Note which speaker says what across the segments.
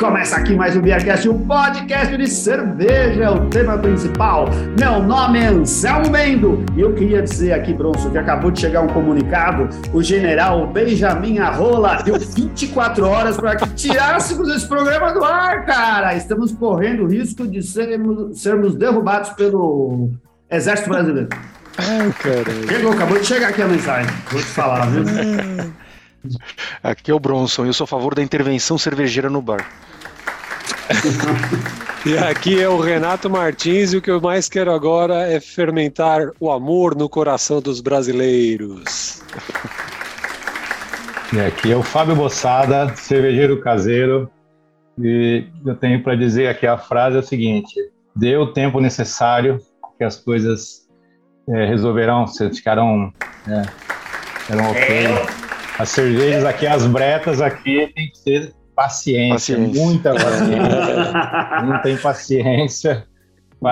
Speaker 1: começa aqui mais um Beercast, um podcast de cerveja, é o tema principal. Meu nome é Anselmo Mendo e eu queria dizer aqui, Bronson, que acabou de chegar um comunicado. O general Benjamin Arrola deu 24 horas para que tirássemos esse programa do ar, cara. Estamos correndo o risco de sermos, sermos derrubados pelo Exército Brasileiro.
Speaker 2: Ai, caralho.
Speaker 1: Chegou, acabou de chegar aqui a mensagem. Vou te falar, viu?
Speaker 2: Aqui é o Bronson, eu sou a favor da intervenção cervejeira no bar.
Speaker 3: E aqui é o Renato Martins e o que eu mais quero agora é fermentar o amor no coração dos brasileiros.
Speaker 4: E aqui é o Fábio Bossada, cervejeiro caseiro, e eu tenho para dizer aqui a frase é a seguinte: dê o tempo necessário que as coisas é, resolverão, ficarão, é, ficarão ok. As cervejas aqui, as bretas aqui, tem que ter paciência, paciência. muita paciência. Não tem paciência.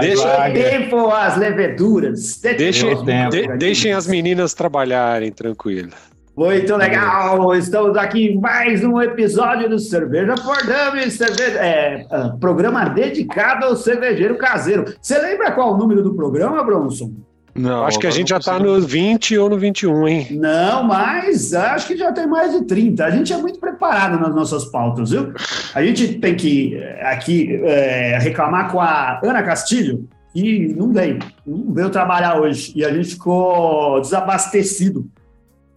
Speaker 1: Deixa tempo as leveduras.
Speaker 3: Deixem, de, deixem as meninas trabalharem, tranquilo.
Speaker 1: Muito legal! Estamos aqui em mais um episódio do Cerveja for Dummies, cerveja, é, ah, programa dedicado ao cervejeiro caseiro. Você lembra qual o número do programa, Bronson?
Speaker 3: Não, acho que a gente já está no 20 ou no 21, hein?
Speaker 1: Não, mas acho que já tem mais de 30. A gente é muito preparado nas nossas pautas, viu? A gente tem que eh, aqui é, reclamar com a Ana Castilho, que não veio, não veio trabalhar hoje. E a gente ficou desabastecido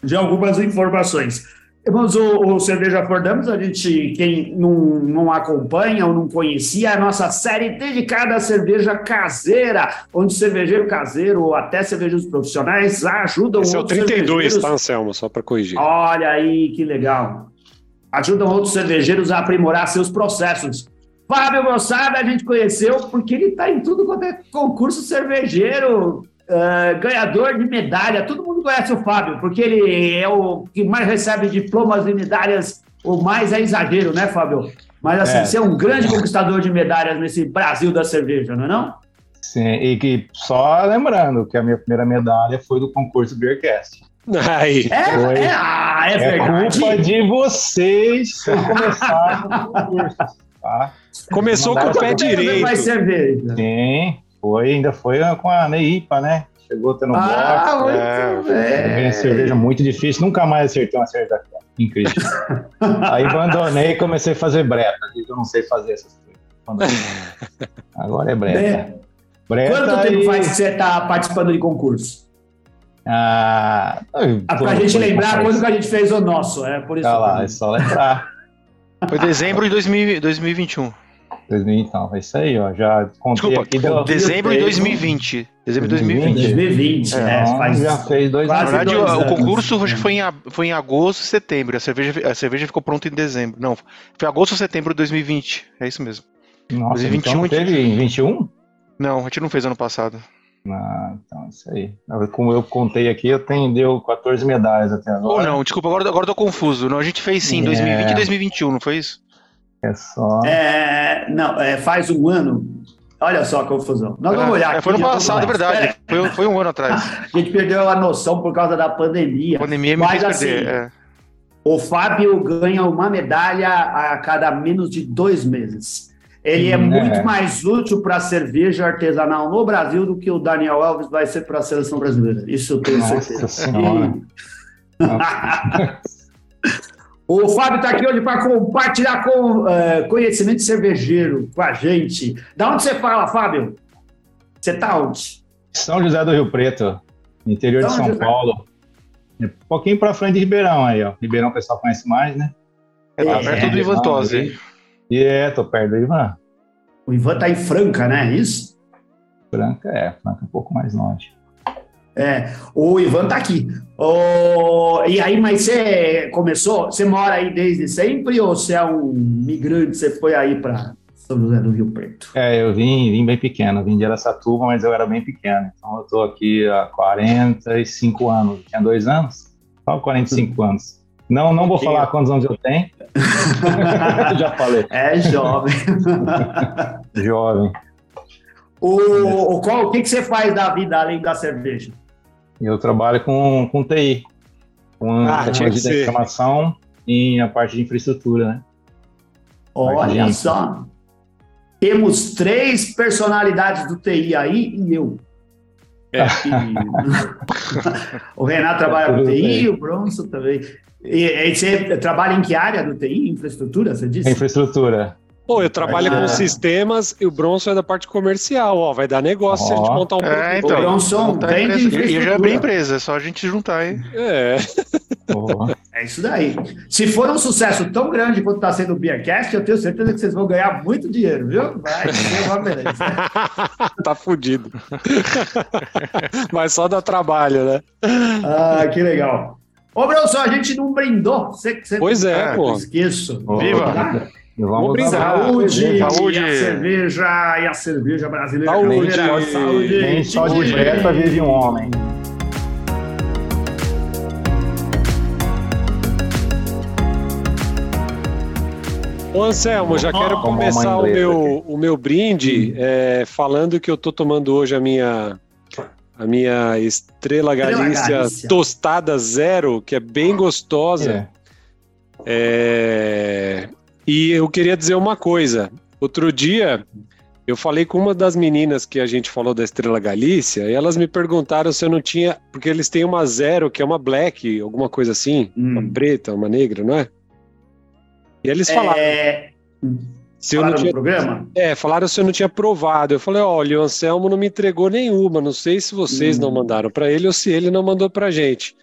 Speaker 1: de algumas informações. Irmãos, o, o Cerveja for Dummies, a gente, quem não, não acompanha ou não conhecia, é a nossa série dedicada à cerveja caseira, onde cervejeiro caseiro ou até cervejeiros profissionais ajudam
Speaker 3: Esse é o 32, tá, Anselmo? Só para corrigir.
Speaker 1: Olha aí, que legal. Ajudam outros cervejeiros a aprimorar seus processos. Fábio Moçada a gente conheceu porque ele está em tudo quanto é concurso cervejeiro, Uh, ganhador de medalha. Todo mundo conhece o Fábio, porque ele é o que mais recebe diplomas e medalhas, o mais é exagero, né, Fábio? Mas assim, é. você é um grande conquistador de medalhas nesse Brasil da cerveja, não é não?
Speaker 4: Sim, e que só lembrando que a minha primeira medalha foi do concurso Beercast.
Speaker 1: Aí. É, foi, é, ah, é, é
Speaker 4: culpa de vocês que começaram o concurso. Tá?
Speaker 3: Começou com o pé direito.
Speaker 4: Sim. Foi, ainda foi com a Neipa, né? Chegou tendo
Speaker 1: ah, box. É,
Speaker 4: é. cerveja muito difícil, nunca mais acertei uma cerveja daquela. Incrível. Aí abandonei e comecei a fazer breta. Eu não sei fazer essas coisas. Agora é breta.
Speaker 1: Breta Quanto tempo faz que você está participando de concurso?
Speaker 4: Ah,
Speaker 1: ah pra gente lembrar quando que a gente fez o nosso, é por isso.
Speaker 4: Tá lá, é só lembrar.
Speaker 2: Foi dezembro de 2021.
Speaker 4: 2000, então, é isso aí, ó. Já contei
Speaker 2: Desculpa, aqui. Deu, dezembro de 2020. Dezembro de 2020.
Speaker 1: 2020, é.
Speaker 4: Então, faz, já fez dois
Speaker 2: anos. Na verdade, o, o concurso acho que foi em, foi em agosto, setembro. A cerveja, a cerveja ficou pronta em dezembro. Não, foi agosto ou setembro de 2020. É isso mesmo.
Speaker 4: Nossa, 2021, então teve em 21?
Speaker 2: Não, a gente não fez ano passado.
Speaker 4: Ah, então, isso aí. Como eu contei aqui, eu tenho, deu 14 medalhas até agora.
Speaker 2: Ou não, desculpa, agora, agora eu tô confuso. Não, a gente fez sim, é. 2020 e 2021, não foi isso?
Speaker 4: É só.
Speaker 1: É, não, é, faz um ano. Olha só a confusão. Nós vamos olhar.
Speaker 2: É, foi no passado, é verdade. Foi, foi, um ano atrás.
Speaker 1: a gente perdeu a noção por causa da pandemia.
Speaker 2: A pandemia me Mas, fez assim, perder. É.
Speaker 1: O Fábio ganha uma medalha a cada menos de dois meses. Ele é, é muito mais útil para a cerveja artesanal no Brasil do que o Daniel Alves vai ser para a seleção brasileira. Isso eu tenho Nossa certeza. Senhora. O Fábio está aqui hoje para compartilhar com, uh, conhecimento cervejeiro com a gente. Da onde você fala, Fábio? Você está onde?
Speaker 4: São José do Rio Preto, interior São de São José. Paulo. Um pouquinho para frente de Ribeirão aí, ó. Ribeirão o pessoal conhece mais, né?
Speaker 2: É, é perto do Ivan Tosi.
Speaker 4: E é, tô perto do Ivan.
Speaker 1: O Ivan tá em Franca, né? É isso?
Speaker 4: Franca é, Franca é um pouco mais longe.
Speaker 1: É, o Ivan tá aqui. Oh, e aí, mas você começou? Você mora aí desde sempre ou você é um migrante? Você foi aí para São José do Rio Preto?
Speaker 4: É, eu vim, vim bem pequeno, vim de Aracatuba, mas eu era bem pequeno. Então eu tô aqui há 45 anos. Tinha dois anos? Só 45 anos. Não, não vou falar quantos anos eu tenho. Já falei.
Speaker 1: É jovem.
Speaker 4: jovem.
Speaker 1: O, o, qual, o que, que você faz da vida além da cerveja?
Speaker 4: Eu trabalho com, com TI, ah, com ah, tecnologia de informação e a parte de infraestrutura, né?
Speaker 1: Olha
Speaker 4: Gente.
Speaker 1: só. Temos três personalidades do TI aí e eu.
Speaker 3: É.
Speaker 1: O Renato trabalha com TI,
Speaker 4: bem.
Speaker 1: o Bronson também. E, e você trabalha em que área do TI? Infraestrutura, você disse?
Speaker 4: Infraestrutura.
Speaker 3: Pô, eu trabalho
Speaker 1: Ah.
Speaker 3: com sistemas e o Bronson é da parte comercial, ó. Vai dar negócio se a gente montar um
Speaker 2: É,
Speaker 1: O
Speaker 2: então.
Speaker 1: Bronson
Speaker 2: Montar
Speaker 1: vem de
Speaker 2: empresa. E- já
Speaker 1: infraestrutura.
Speaker 2: abri empresa, é só a gente juntar, hein?
Speaker 3: É.
Speaker 4: Boa.
Speaker 1: É isso daí. Se for um sucesso tão grande quanto está sendo o Beercast, eu tenho certeza que vocês vão ganhar muito dinheiro, viu? Vai ser uma beleza.
Speaker 3: tá fudido. Mas só dá trabalho, né?
Speaker 1: Ah, que legal. Ô, Bronson, a gente não brindou. Você, você
Speaker 3: Pois é,
Speaker 2: Ah,
Speaker 3: pô.
Speaker 1: Esqueço.
Speaker 2: Viva!
Speaker 1: Tá?
Speaker 4: Vamos
Speaker 3: brindar.
Speaker 4: dar-
Speaker 1: Saúde,
Speaker 2: Saúde.
Speaker 1: E a cerveja, e a cerveja brasileira.
Speaker 3: Saúde.
Speaker 1: saúde.
Speaker 4: Nem só de beta vive um homem.
Speaker 3: Ô Anselmo, já quero começar o meu, o meu brinde é, falando que eu tô tomando hoje a minha a minha Estrela Galícia,
Speaker 1: Galícia.
Speaker 3: tostada zero, que é bem gostosa.
Speaker 4: É.
Speaker 3: É, E eu queria dizer uma coisa. Outro dia eu falei com uma das meninas que a gente falou da Estrela Galícia e elas me perguntaram se eu não tinha, porque eles têm uma zero que é uma black, alguma coisa assim,
Speaker 1: Hum.
Speaker 3: uma preta, uma negra, não é? E eles falaram
Speaker 1: É,
Speaker 3: se eu não
Speaker 1: falaram
Speaker 3: tinha
Speaker 1: programa?
Speaker 3: é, falaram se eu não tinha provado. Eu falei, olha, o Anselmo não me entregou nenhuma. Não sei se vocês
Speaker 1: Hum.
Speaker 3: não mandaram pra ele ou se ele não mandou pra gente.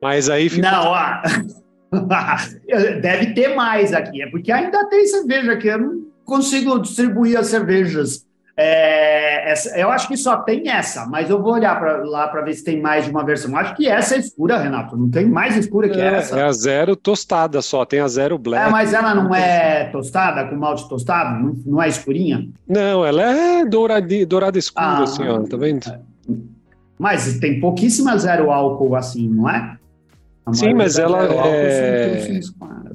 Speaker 3: Mas aí ficou.
Speaker 1: Não, ó. Deve ter mais aqui. É porque ainda tem cerveja aqui. Eu não consigo distribuir as cervejas. É, essa- eu acho que só tem essa, mas eu vou olhar pra, lá para ver se tem mais de uma versão. Eu Acho que essa é escura, Renato. Não tem mais escura que
Speaker 3: É,
Speaker 1: essa.
Speaker 3: é a zero tostada só, tem a zero
Speaker 1: É,
Speaker 3: black.
Speaker 1: mas ela não é tostada, com malte tostado? Não, não é escurinha?
Speaker 3: Não, ela é dourada, dourada escura,
Speaker 1: Ah.
Speaker 3: assim, ó, tá vendo?
Speaker 1: Mas tem pouquíssima zero álcool assim, não é?
Speaker 3: Sim, mas ela é-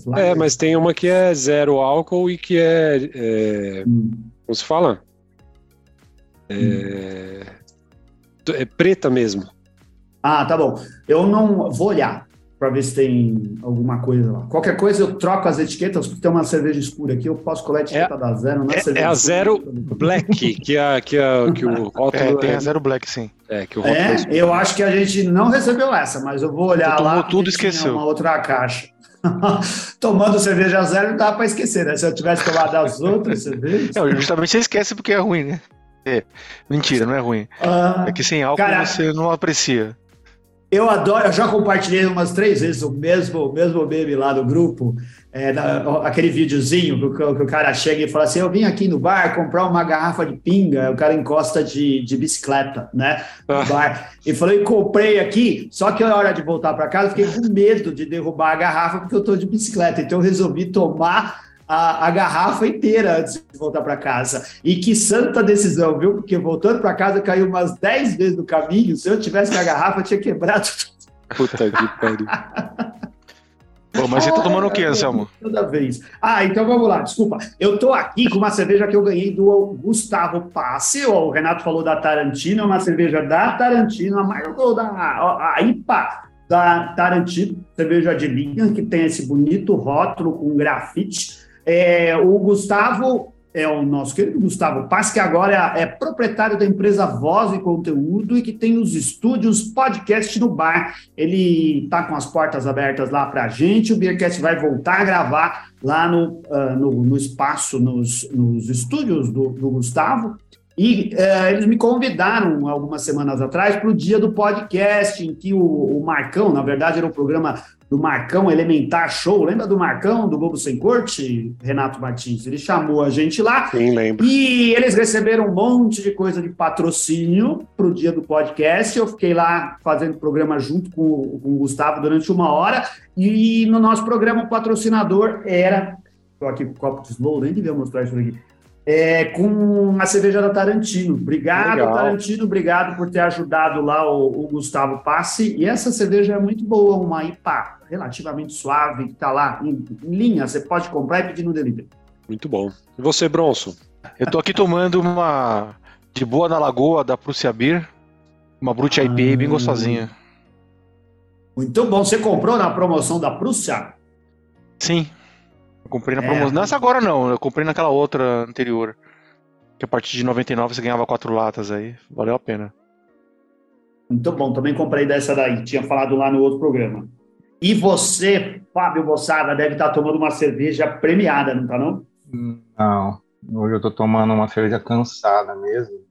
Speaker 1: lá.
Speaker 3: É, mas tem uma que é zero álcool e que é. é
Speaker 1: Hum.
Speaker 3: como se fala? É, é preta mesmo.
Speaker 1: Ah, tá bom. Eu não vou olhar para ver se tem alguma coisa lá. Qualquer coisa eu troco as etiquetas, porque tem uma cerveja escura aqui, eu posso colar a etiqueta da zero. Não
Speaker 3: É,
Speaker 1: cerveja
Speaker 3: é a
Speaker 1: escura.
Speaker 3: zero black, que, a, que, a, que o rótulo
Speaker 2: É, tem
Speaker 3: é-
Speaker 2: a Zero Black, sim.
Speaker 3: é, que o
Speaker 1: É,
Speaker 3: é
Speaker 1: eu acho que a gente não recebeu essa, mas eu vou olhar lá.
Speaker 2: tomou tudo e esqueceu.
Speaker 1: Uma outra caixa. Tomando cerveja zero não dá para esquecer, né? Se eu tivesse tomado as outras cervejas.
Speaker 2: Não, justamente você esquece porque é ruim, né? É, mentira, não é ruim.
Speaker 1: Ah,
Speaker 2: É que sem álcool
Speaker 1: Cara,
Speaker 2: você não aprecia.
Speaker 1: Eu adoro, eu já compartilhei umas três vezes o mesmo, o mesmo meme lá no grupo, é, na- aquele videozinho que, o- que o cara chega e fala assim: Eu vim aqui no bar comprar uma garrafa de pinga, o cara encosta de, de bicicleta, né? No
Speaker 3: Ah.
Speaker 1: bar. E falou: E comprei aqui, só que na hora de voltar para casa, eu fiquei com medo de derrubar a garrafa porque eu tô de bicicleta, então eu resolvi tomar. A, a garrafa inteira antes de voltar para casa. E que santa decisão, viu? Porque voltando para casa caiu umas 10 vezes no caminho. Se eu tivesse com a garrafa, eu tinha quebrado
Speaker 3: Puta que pariu.
Speaker 2: Pô, mas você tá tomando o que, Anselmo?
Speaker 1: Toda vez. Ah, então vamos lá, desculpa. Eu tô aqui com uma cerveja que eu ganhei do Gustavo Passe. O Renato falou da Tarantino, é uma cerveja da Tarantino, a Margot da a a IPA da Tarantino, cerveja de linha, que tem esse bonito rótulo com grafite. É, o Gustavo é o nosso querido Gustavo Passe, que agora é, é proprietário da empresa Voz e Conteúdo e que tem os estúdios podcast no bar. Ele está com as portas abertas lá para a gente. O Beercast vai voltar a gravar lá no, ah, no, no espaço, nos, nos estúdios do, do Gustavo. E eh, eles me convidaram algumas semanas atrás para o dia do podcast, em que o, o Marcão, na verdade, era o programa do Marcão Elementar Show. Lembra do Marcão, do Globo Sem Corte, Renato Martins? Ele chamou a gente lá
Speaker 3: Quem lembra?
Speaker 1: e eles receberam um monte de coisa de patrocínio para o dia do podcast. Eu fiquei lá fazendo programa junto com, o- com o Gustavo durante uma hora. E no nosso programa, o patrocinador era. Estou aqui com o copo de slow, nem devia mostrar isso aqui. É, com a cerveja da Tarantino. Obrigado,
Speaker 3: Legal.
Speaker 1: Tarantino. Obrigado por ter ajudado lá o, o Gustavo Passe. E essa cerveja é muito boa, uma IPA relativamente suave, que está lá em, em linha. Você pode comprar e pedir no delivery.
Speaker 3: Muito bom. E você, Bronson?
Speaker 2: Eu tô aqui tomando uma de boa na lagoa da Prússia Beer. Uma Brute IPA bem
Speaker 1: Ah.
Speaker 2: gostosinha.
Speaker 1: Muito bom. Você comprou na promoção da Prússia?
Speaker 2: Sim. Eu comprei na promoção. É. Não essa agora não, eu comprei naquela outra anterior. Que a partir de 99 você ganhava quatro latas aí. Valeu a pena.
Speaker 1: Muito bom, também comprei dessa daí, tinha falado lá no outro programa. E você, Fábio Bossada, deve estar tomando uma cerveja premiada, não está não?
Speaker 4: Não, hoje eu estou tomando uma cerveja cansada mesmo.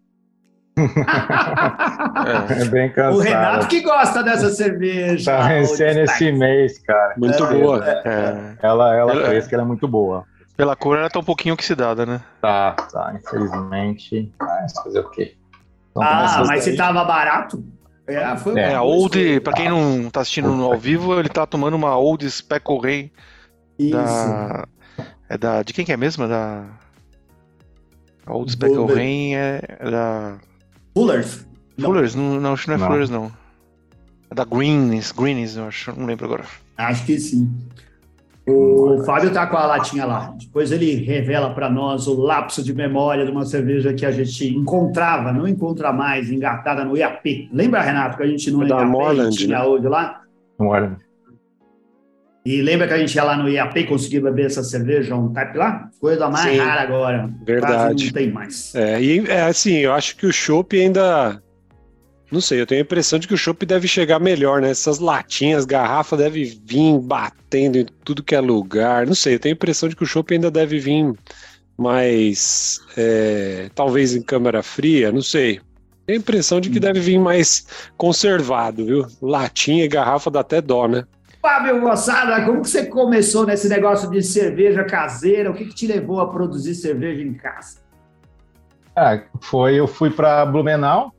Speaker 1: É. é. bem cansada. O Renato que gosta dessa cerveja.
Speaker 4: Tá vencendo esse mês, cara.
Speaker 2: Muito é, boa. É.
Speaker 4: Ela, ela, ela parece que ela é muito boa.
Speaker 2: Pela cor, ela tá um pouquinho oxidada, né?
Speaker 4: Tá, tá, infelizmente. Mas fazer o quê?
Speaker 1: Então, ah, mas se tava barato?
Speaker 2: É, foi é, a Old, pra quem não tá assistindo ao vivo, ele tá tomando uma Old Speckle Rei. Da, é da. De quem que é mesmo? É da. A Old Speckle Rain é, é da.
Speaker 1: Fullers?
Speaker 2: Fullers? Não, não, acho que não é não. Fullers, não. É da Greens, Greens, eu acho, não lembro agora.
Speaker 1: Acho que sim. O Fábio tá com a latinha lá. Depois ele revela para nós o lapso de memória de uma cerveja que a gente encontrava, não encontra mais, engatada no IAP. Lembra, Renato, que a gente não
Speaker 3: da Morland,
Speaker 1: tinha né? hoje lá?
Speaker 4: Morland.
Speaker 1: E lembra que a gente ia lá no IAP e conseguia beber essa cerveja, um type lá? Coisa mais Sim, rara agora.
Speaker 3: Verdade. Quase
Speaker 1: não tem mais.
Speaker 3: É, e é assim, eu acho que o chopp ainda não sei, eu tenho a impressão de que o chopp deve chegar melhor, né? Essas latinhas, garrafa deve vir batendo em tudo que é lugar. Não sei, eu tenho a impressão de que o chopp ainda deve vir mais. É, talvez em câmara fria, não sei. Tenho a impressão de que deve vir mais conservado, viu? Latinha e garrafa dá até dó, né?
Speaker 1: Fábio Moçada, como que você começou nesse negócio de cerveja caseira? O que, que te levou a produzir cerveja em casa?
Speaker 4: Ah, foi, eu fui para Blumenau,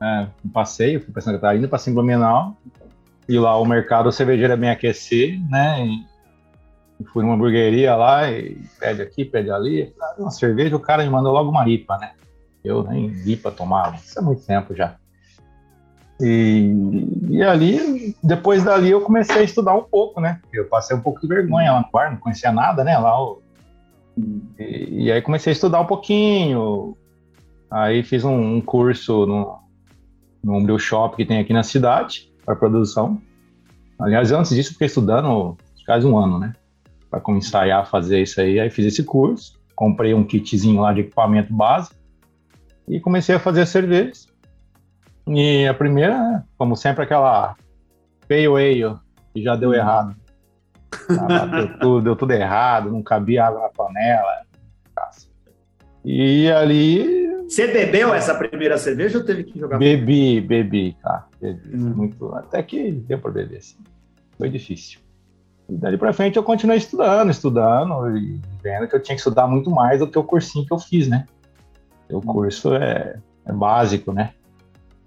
Speaker 4: né, um passeio, fui para Santa Catarina, passei em Blumenau, e lá o mercado cervejeiro é bem aquecer, né? E fui numa hamburgueria lá e pede aqui, pede ali, ah, uma cerveja, o cara me mandou logo uma IPA, né? Eu nem IPA tomava, isso é muito tempo já. E, e ali, depois dali, eu comecei a estudar um pouco, né? Eu passei um pouco de vergonha lá no bar, não conhecia nada, né? Lá, e, e aí comecei a estudar um pouquinho. Aí fiz um, um curso no, no Brew Shop que tem aqui na cidade, para produção. Aliás, antes disso, fiquei estudando quase um ano, né? Para começar a fazer isso aí. Aí fiz esse curso, comprei um kitzinho lá de equipamento básico e comecei a fazer cervejas. E a primeira, como sempre, aquela Pale Ale, que já deu errado. Ah, tudo, deu tudo errado, não cabia água na panela. E ali.
Speaker 1: Você bebeu essa primeira cerveja ou teve que jogar?
Speaker 4: Bebi, bebi, tá. Bebi. Hum. Muito, até que deu para beber, sim. Foi difícil. E dali para frente eu continuei estudando, estudando e vendo que eu tinha que estudar muito mais do que o cursinho que eu fiz, né? O hum. curso é, é básico, né?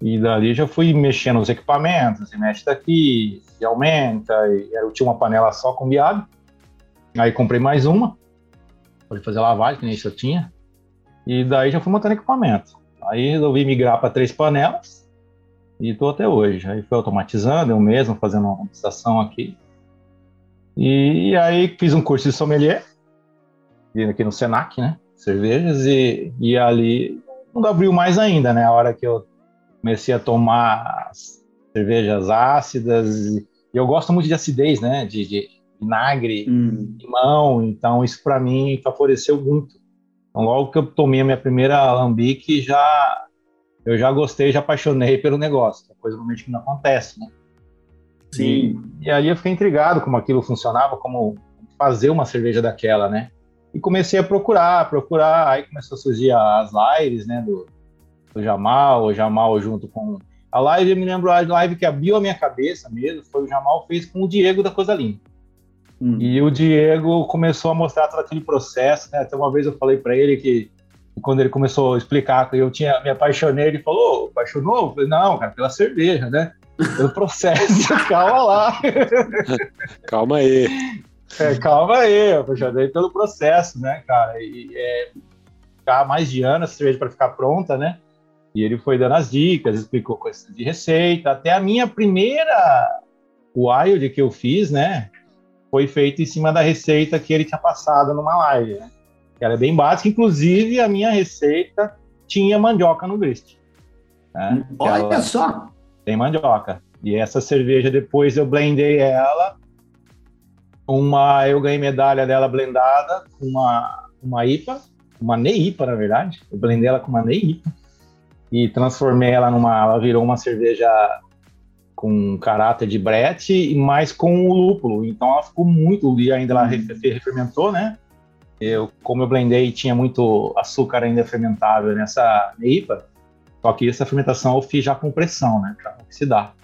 Speaker 4: E dali já fui mexendo nos equipamentos, e mexe daqui, e aumenta, e eu tinha uma panela só com viado. Aí comprei mais uma, para fazer lavagem, que nem isso eu tinha. E daí já fui montando equipamento. Aí resolvi migrar para três panelas e estou até hoje. Aí fui automatizando, eu mesmo fazendo uma automatização aqui. E, aí fiz um curso de sommelier, aqui no Senac, né? Cervejas, e, e ali não abriu mais ainda, né? A hora que eu comecei a tomar cervejas ácidas. E eu gosto muito de acidez, né? De, de vinagre, hum. limão. Então, isso para mim favoreceu muito. Então, logo que eu tomei a minha primeira alambique, já eu já gostei, já apaixonei pelo negócio, que é coisa normalmente que não acontece, né? Sim. E, e aí eu fiquei intrigado como aquilo funcionava, como fazer uma cerveja daquela, né? E comecei a procurar, procurar, aí começou a surgir as lives, né, do, do Jamal, o Jamal junto com... A live, eu me lembro, a live que abriu a minha cabeça mesmo, foi o Jamal fez com o Diego da Coisa Linda. Hum. E o Diego começou a mostrar todo aquele processo, né? Até uma vez eu falei para ele que quando ele começou a explicar que eu tinha me apaixonei, ele falou, apaixonou? Eu falei, não, cara, pela cerveja, né? Pelo processo, calma lá.
Speaker 3: calma aí.
Speaker 4: É, calma aí, eu apaixonei pelo processo, né, cara? E é, ficar mais de ano a cerveja para ficar pronta, né? E ele foi dando as dicas, explicou coisas de receita, até a minha primeira wild que eu fiz, né? foi feito em cima da receita que ele tinha passado numa live, né? Ela é bem básica, inclusive a minha receita tinha mandioca no grist.
Speaker 1: Né? Olha só!
Speaker 4: Tem mandioca. E essa cerveja, depois eu blendei ela uma, eu ganhei medalha dela blendada com uma, uma IPA, uma NEIPA, na verdade. Eu blendei ela com uma NEIPA e transformei ela numa, ela virou uma cerveja com caráter de brete, mas com o lúpulo. Então ela ficou muito, e ainda ela uhum. refermentou, né? Eu, como eu blendei, tinha muito açúcar ainda fermentável nessa IPA, só que essa fermentação eu fiz já com pressão, né? Para oxidar.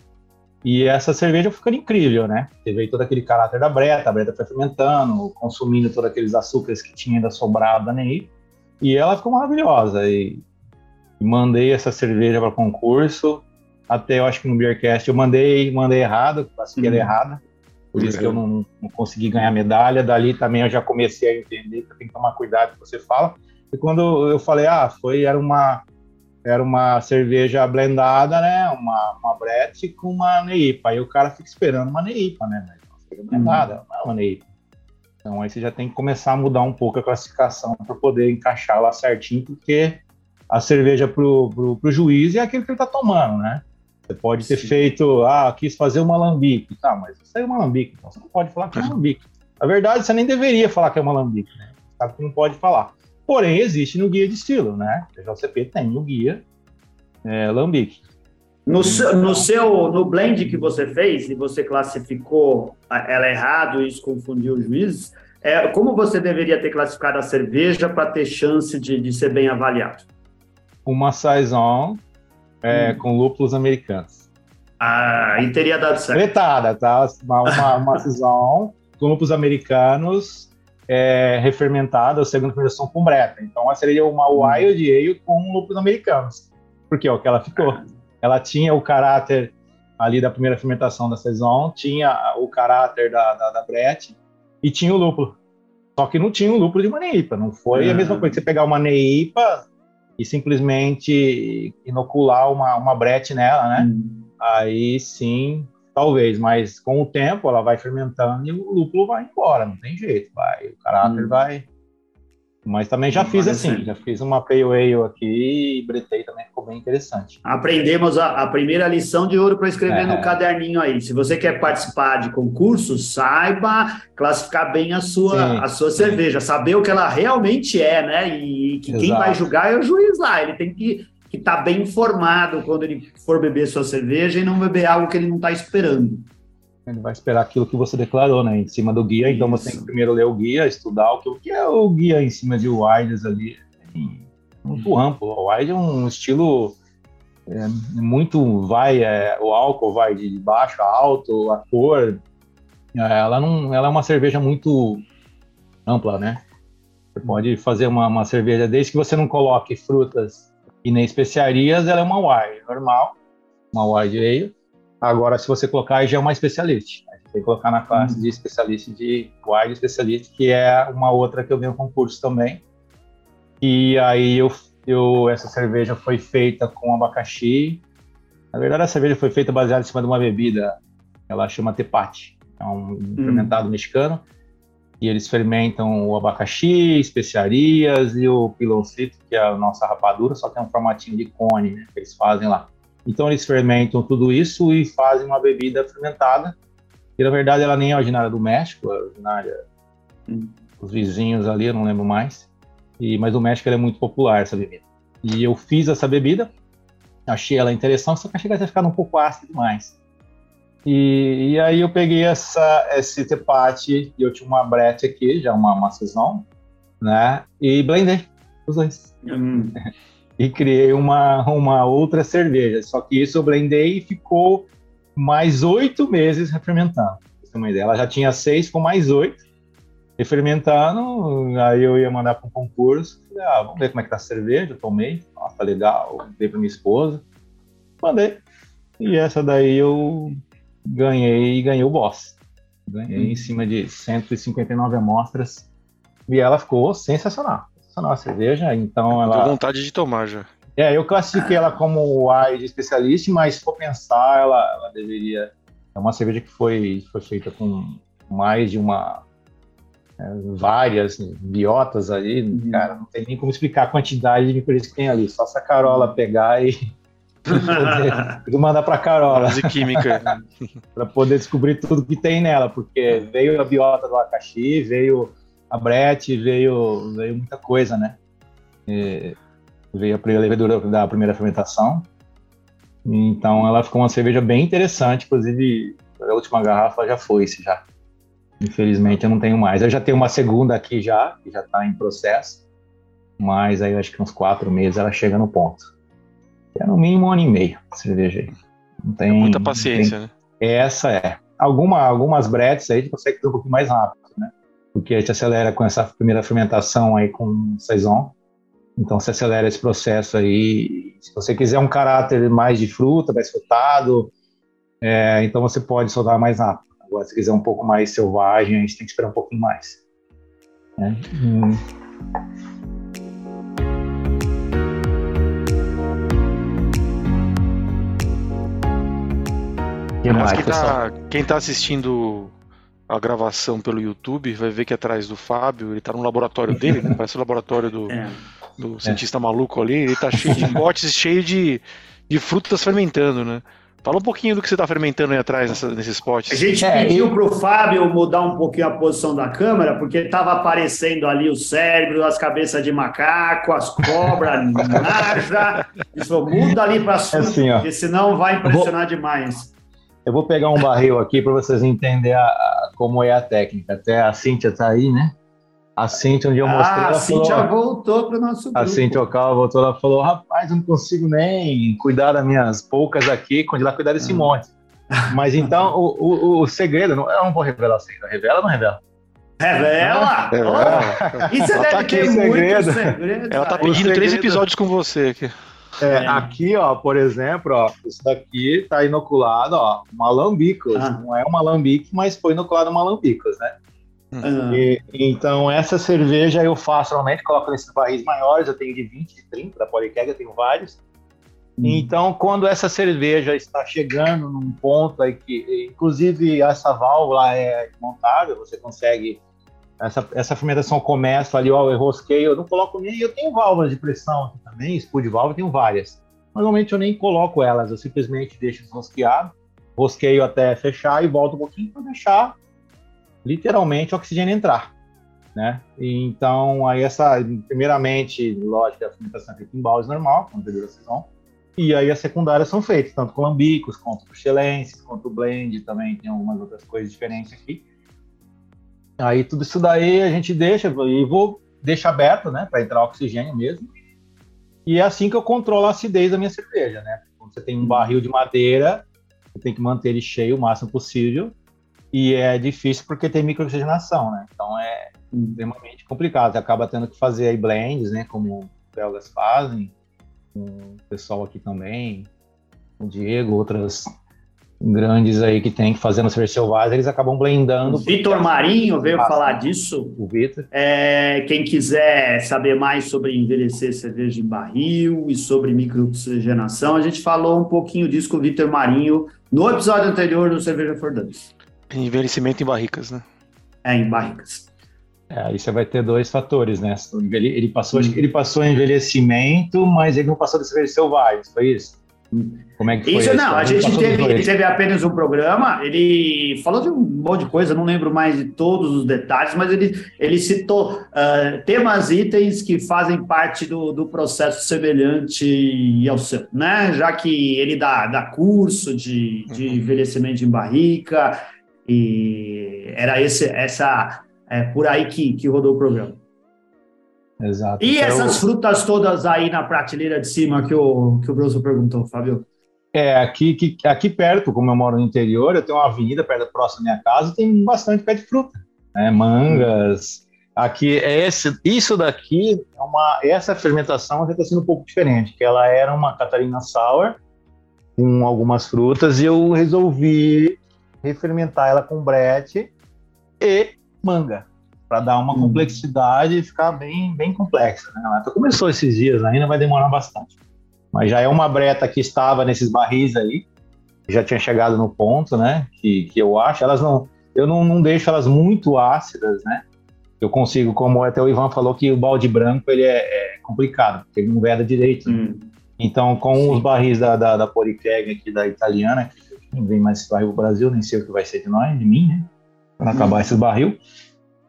Speaker 4: E essa cerveja ficando incrível, né? Teve todo aquele caráter da breta, a breta foi fermentando, consumindo todos aqueles açúcares que tinha ainda sobrado NEI. E ela ficou maravilhosa. E mandei essa cerveja para concurso até eu acho que no Beercast eu mandei, mandei errado, classifiquei ela uhum. errada, por isso que eu não, não, consegui ganhar medalha. Dali também eu já comecei a entender que tem que tomar cuidado com o que você fala. E quando eu falei, ah, foi, era uma, era uma cerveja blendada, né? Uma, uma Brett com uma Neipa. Aí o cara fica esperando uma Neipa, né? Uma blendada, uhum. não é uma Neipa. Então aí você já tem que começar a mudar um pouco a classificação para poder encaixar lá certinho, porque a cerveja pro, pro, pro juiz é aquilo que ele está tomando, né? Você pode ter Sim. feito, ah, quis fazer uma lambique. Tá, mas isso aí é uma lambique, então você não pode falar que é uma lambique. Na verdade, você nem deveria falar que é uma lambique, né? Sabe que não pode falar. Porém, existe no guia de estilo, né? O JCP tem no guia é, lambique.
Speaker 1: No seu, no seu, no blend que você fez, e você classificou ela errado e isso confundiu os juízes, é, como você deveria ter classificado a cerveja para ter chance de, de ser bem avaliado?
Speaker 4: Uma Saison é, hum. com lúpulos americanos.
Speaker 1: Ah, e teria dado certo.
Speaker 4: Tretada, tá? Uma, uma, uma saison com lúpulos americanos é, refermentada, segunda fermentação com breta. Então, ela seria uma hum. wild ale com lúpulos americanos. Porque é o que ela ficou. Ela tinha o caráter ali da primeira fermentação da saison, tinha o caráter da, da, da brete e tinha o lúpulo. Só que não tinha o lúpulo de uma neipa. Não foi a mesma ah. coisa que você pegar uma neipa e simplesmente inocular uma, uma brete nela, né? Hum. Aí sim, talvez, mas com o tempo ela vai fermentando e o lúpulo vai embora, não tem jeito, vai, o caráter hum. vai mas também já fiz assim, já fiz uma Ale aqui e bretei também, ficou bem interessante.
Speaker 1: Aprendemos a, a primeira lição de ouro para escrever é. no caderninho aí. Se você quer participar de concursos, saiba classificar bem a sua, a sua cerveja, saber o que ela realmente é, né? E que Exato. quem vai julgar é o juiz lá. Ele tem que estar tá bem informado quando ele for beber sua cerveja e não beber algo que ele não está esperando.
Speaker 4: Ele vai esperar aquilo que você declarou, né? Em cima do guia. Isso. Então você tem que primeiro ler o guia, estudar o que, o que é o guia em cima de Wilds ali. É muito uhum. amplo. O Wild é um estilo é, muito vai é, o álcool vai de baixo a alto, a cor. É, ela não, ela é uma cerveja muito ampla, né? Você pode fazer uma, uma cerveja desde que você não coloque frutas e nem especiarias, ela é uma wine normal, uma wine ale Agora, se você colocar, já é uma especialista. A gente tem que colocar na classe hum. de especialista de wide specialist, que é uma outra que eu vi no concurso também. E aí eu, eu essa cerveja foi feita com abacaxi. Na verdade, a cerveja foi feita baseada em cima de uma bebida, ela chama tepate, é um hum. fermentado mexicano. E eles fermentam o abacaxi, especiarias e o piloncito, que é a nossa rapadura, só que é um formatinho de cone né, que eles fazem lá. Então eles fermentam tudo isso e fazem uma bebida fermentada. E na verdade ela nem é originária do México, é originária dos vizinhos ali, eu não lembro mais. E, mas no México é muito popular essa bebida. E eu fiz essa bebida, achei ela interessante, só que achei que ia ficar um pouco ácido demais. E, e, aí eu peguei essa, esse tepate, e eu tinha uma brete aqui, já uma, uma saison, né? E blendei os dois. Hum. e criei uma, uma outra cerveja. Só que isso eu blendei e ficou mais oito meses ideia. Ela já tinha seis, com mais oito refermentando. Aí eu ia mandar para um concurso. Falei, ah, vamos ver como é que tá a cerveja. Eu tomei, nossa, tá legal. Dei para minha esposa, mandei. E essa daí eu ganhei e ganhei o boss. Ganhei hum. em cima de 159 amostras e ela ficou sensacional sensacional a cerveja, então ela...
Speaker 2: Deu vontade de tomar já.
Speaker 4: É, eu classifiquei ela como wine de especialista, mas se for pensar, ela, ela deveria... É uma cerveja que foi, foi feita com mais de uma... É, várias biotas ali, uhum. cara, não tem nem como explicar a quantidade de micro que tem ali, só se a Carola pegar e, Preciso mandar para Carola.
Speaker 2: De química.
Speaker 4: para poder descobrir tudo que tem nela, porque veio a biota do abacaxi, veio a brete, veio, veio muita coisa, né? E veio a levedura da primeira fermentação. Então ela ficou uma cerveja bem interessante, inclusive a última garrafa já foi se já. Infelizmente eu não tenho mais. Eu já tenho uma segunda aqui já, que já está em processo, mas aí acho que uns quatro meses ela chega no ponto. É no mínimo um ano e meio cerveja aí. Não tem,
Speaker 2: é muita paciência, tem... né?
Speaker 4: Essa é. Alguma, algumas bretes aí a gente consegue ter um pouquinho mais rápido? Porque a gente acelera com essa primeira fermentação aí com saison. Então se acelera esse processo aí. Se você quiser um caráter mais de fruta, mais frutado, é, então você pode soltar mais rápido. Agora, se quiser um pouco mais selvagem, a gente tem que esperar um pouquinho mais. Né? Hum.
Speaker 2: Que mais, quem, tá, quem tá assistindo a gravação pelo YouTube vai ver que atrás do Fábio, ele tá no laboratório dele, né? Parece o laboratório do, é. do cientista é. maluco ali, ele tá cheio de potes, cheio de, de frutas fermentando, né? Fala um pouquinho do que você está fermentando aí atrás nessa, nesses potes.
Speaker 1: A gente é, pediu eu... para o Fábio mudar um pouquinho a posição da câmera, porque estava aparecendo ali o cérebro, as cabeças de macaco, as cobras, naja. Isso muda ali para cima, é assim, porque senão vai impressionar vou... demais.
Speaker 4: Eu vou pegar um barril aqui para vocês entenderem a, a, como é a técnica. Até a Cíntia está aí, né? A Cíntia, onde eu mostrei, ah,
Speaker 1: a Cíntia falou, voltou para o nosso grupo.
Speaker 4: A Cíntia Ocal voltou, ela falou, rapaz, eu não consigo nem cuidar das minhas poucas aqui, quando lá cuidar desse ah. monte. Mas então, o, o, o segredo, não, eu não vou revelar o segredo. Revela ou não revela?
Speaker 1: Revela! Revela! Isso
Speaker 2: ela
Speaker 1: deve tá ter muito
Speaker 2: segredo. Ela tá pedindo três episódios com você aqui.
Speaker 4: É, é. Aqui, ó, por exemplo, ó, isso daqui tá inoculado, ó, malambicos. Ah. Não é uma alambique, mas foi inoculado malambicos, né? Uhum. E, então, essa cerveja eu faço normalmente, coloco nesses barris maiores, eu tenho de 20, de 30, da Polykeg eu tenho vários. Uhum. Então, quando essa cerveja está chegando num ponto aí que, inclusive, essa válvula é montável, você consegue essa, essa fermentação começa ali, ó, eu rosqueio, eu não coloco nem, eu tenho válvulas de pressão aqui também, de válvula, tenho várias. Normalmente eu nem coloco elas, eu simplesmente deixo desrosqueado, rosqueio até fechar e volto um pouquinho para deixar literalmente o oxigênio entrar, né? então, aí essa, primeiramente, lógico, a fermentação é feita em balde normal, com degradação, e aí as secundárias são feitas, tanto com lambicos, quanto com excelências, quanto blend, também tem algumas outras coisas diferentes aqui. Aí tudo isso daí a gente deixa, e vou deixar aberto, né, para entrar oxigênio mesmo. E é assim que eu controlo a acidez da minha cerveja, né? Quando você tem um barril de madeira, você tem que manter ele cheio o máximo possível. E é difícil porque tem microoxigenação, né? Então é extremamente complicado. Você acaba tendo que fazer aí blends, né? Como os belgas fazem, o pessoal aqui também, o Diego, outras grandes aí que tem que fazer no cerveja selvagem, eles acabam blendando.
Speaker 1: Vitor Marinho veio falar disso.
Speaker 4: O Vitor.
Speaker 1: É, quem quiser saber mais sobre envelhecer cerveja em barril e sobre microoxigenação, a gente falou um pouquinho disso com o Vitor Marinho no episódio anterior do Cerveja for Dummies.
Speaker 2: Envelhecimento em barricas, né?
Speaker 1: É, em barricas.
Speaker 4: É, aí você vai ter dois fatores, né? Ele passou, hum. ele passou envelhecimento, mas ele não passou de cerveja selvagem, foi isso?
Speaker 1: Como é que foi isso? Não, a gente teve, teve apenas um programa, ele falou de um monte de coisa, não lembro mais de todos os detalhes, mas ele, ele citou uh, temas, itens que fazem parte do, do processo semelhante ao seu, né? Já que ele dá, dá curso de, de uhum. envelhecimento em barrica, e era esse, essa, é, por aí que, que rodou o programa.
Speaker 4: Exato.
Speaker 1: E então, essas frutas todas aí na prateleira de cima que o, que o Bruno perguntou, Fábio?
Speaker 4: É, aqui, que, aqui perto, como eu moro no interior, eu tenho uma avenida perto próxima da minha casa, tem bastante pé de fruta, né? Mangas. Aqui, é esse, isso daqui, é uma, essa fermentação já está sendo um pouco diferente, que ela era uma Catarina Sour, com algumas frutas, e eu resolvi refermentar ela com brete e manga para dar uma hum. complexidade e ficar bem, bem complexa. Né? Ela começou esses dias ainda, vai demorar bastante. Mas já é uma breta que estava nesses barris aí, já tinha chegado no ponto, né? Que, que eu acho. Elas não, eu não, não deixo elas muito ácidas, né? Eu consigo, como até o Ivan falou, que o balde branco ele é, é complicado, porque ele não veda direito. Né? Hum. Então, com os barris da, da, da aqui, da italiana, que não vem mais esse barril pro Brasil, nem sei o que vai ser de nós, de mim, né? Para acabar hum. esses barril.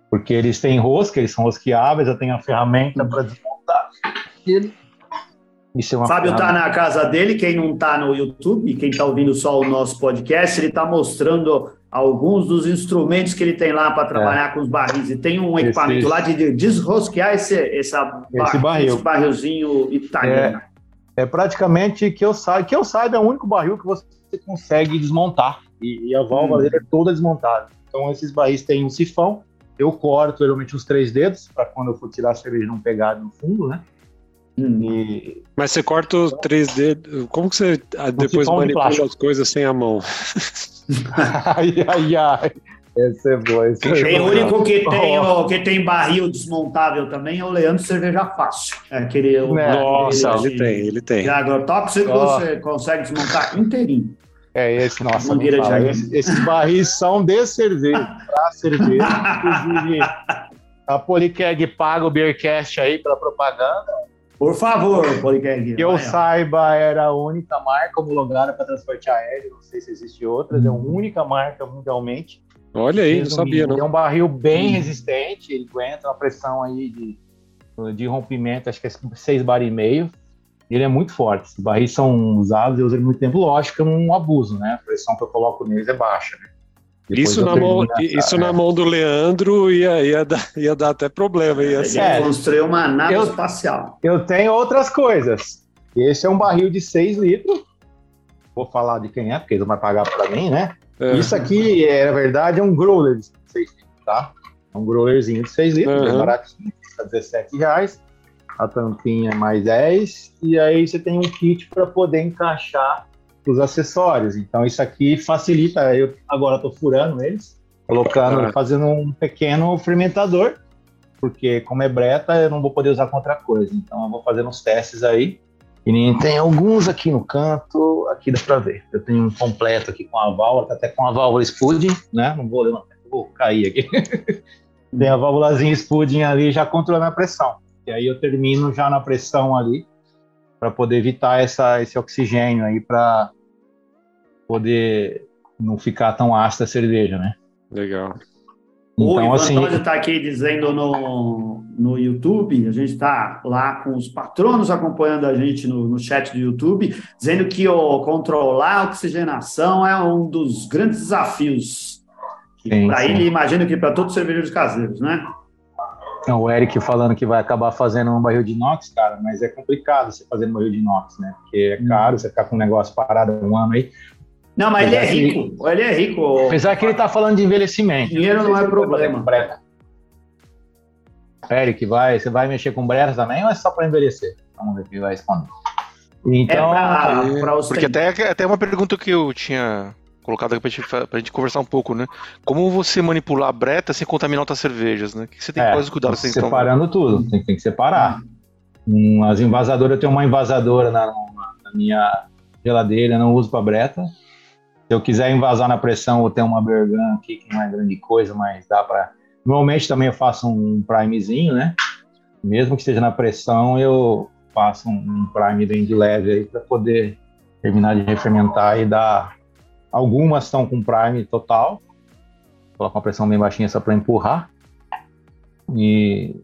Speaker 4: Porque eles têm rosca, eles são rosqueáveis, eu tenho a ferramenta para desmontar ele.
Speaker 1: Isso é uma Fábio está na casa dele, quem não está no YouTube, quem está ouvindo só o nosso podcast, ele está mostrando alguns dos instrumentos que ele tem lá para trabalhar é. com os barris. E tem um equipamento esse, lá de desrosquear esse, essa
Speaker 4: esse, barril.
Speaker 1: esse barrilzinho italiano.
Speaker 4: É, é, praticamente que eu saiba, que eu saiba, é o único barril que você consegue desmontar. E, e a válvula hum. dele é toda desmontada. Então esses barris têm um sifão, eu corto geralmente os três dedos, para quando eu for tirar a cerveja não pegar no fundo, né?
Speaker 3: Hum. E... Mas você corta os três dedos. Como que você ah, depois manipula as coisas sem a mão?
Speaker 4: ai, ai, ai. Esse é bom. Esse
Speaker 1: é tem o único que tem, o, que tem barril desmontável também é o Leandro Cerveja Fácil. É aquele, o.
Speaker 3: Nossa, ele, tem, ele tem. De
Speaker 1: agrotóxico oh. você consegue desmontar inteirinho.
Speaker 4: É esse, nossa. Esse, esses barris são de cerveja, para cerveja. Inclusive, a Polikeg paga o Beercast aí para propaganda.
Speaker 1: Por favor, Polikeg.
Speaker 4: Que eu vai, saiba, era a única marca homologada para transporte aéreo. Não sei se existe outras. É a única marca mundialmente.
Speaker 3: Olha aí, não sabia, não.
Speaker 4: É um barril bem hum. resistente. Ele aguenta uma pressão aí de, de rompimento, acho que é 6 bar e meio. Ele é muito forte. Os barris são usados, eu usei muito tempo. Lógico que é um abuso, né? A pressão que eu coloco neles é baixa, né?
Speaker 3: isso na, mão, isso na mão do Leandro ia, ia, dar, ia dar até problema. Ia
Speaker 1: ser. É, construiu uma nave eu, espacial.
Speaker 4: Eu tenho outras coisas. Esse é um barril de 6 litros. Vou falar de quem é, porque ele não vai pagar para mim, né? É. Isso aqui, é, na verdade, é um growler de 6 litros, tá? É um growlerzinho de 6 litros, uhum. é baratinho, custa 17 reais. A tampinha mais 10. E aí você tem um kit para poder encaixar os acessórios. Então isso aqui facilita. Eu agora estou furando eles, colocando, ah. fazendo um pequeno fermentador, porque como é breta eu não vou poder usar com outra coisa. Então eu vou fazendo uns testes aí. E tem alguns aqui no canto, aqui dá para ver. Eu tenho um completo aqui com a válvula, tá até com a válvula Spudin, né? Não vou levantar, vou cair aqui. tem a válvulazinha Spudin ali já controlando a pressão. E aí eu termino já na pressão ali para poder evitar essa, esse oxigênio aí para poder não ficar tão ácida a cerveja, né?
Speaker 3: Legal.
Speaker 1: Então, o Ivan assim, Antônio está aqui dizendo no, no YouTube, a gente está lá com os patronos acompanhando a gente no, no chat do YouTube, dizendo que o controlar a oxigenação é um dos grandes desafios. Para ele, imagino que para todos os cervejeiros caseiros, né?
Speaker 4: O Eric falando que vai acabar fazendo um barril de inox, cara, mas é complicado você fazer um barril de inox, né? Porque é caro, hum. você ficar com um negócio parado um ano aí.
Speaker 1: Não, mas ele é rico. Que, ele é rico.
Speaker 4: Apesar que ele está falando de envelhecimento.
Speaker 1: Dinheiro não, não é problema.
Speaker 4: Eric, vai, você vai mexer com breta também ou é só para envelhecer? Vamos ver quem vai responder.
Speaker 2: Então, é pra, pra porque até, até uma pergunta que eu tinha colocado aqui pra gente, pra gente conversar um pouco, né? Como você manipular a breta sem contaminar outras cervejas, né? O que você tem é, quase cuidado
Speaker 4: assim, então? Separando tudo, tem, tem, que separar. Hum, as invasadoras, eu tenho uma invasadora na, na minha geladeira, não uso para breta. Se eu quiser invasar na pressão, eu tenho uma Bergan aqui que não é grande coisa, mas dá para. Normalmente também eu faço um primezinho, né? Mesmo que esteja na pressão, eu faço um prime bem de leve aí para poder terminar de refermentar e dar. Algumas estão com prime total, coloco uma pressão bem baixinha só para empurrar. E,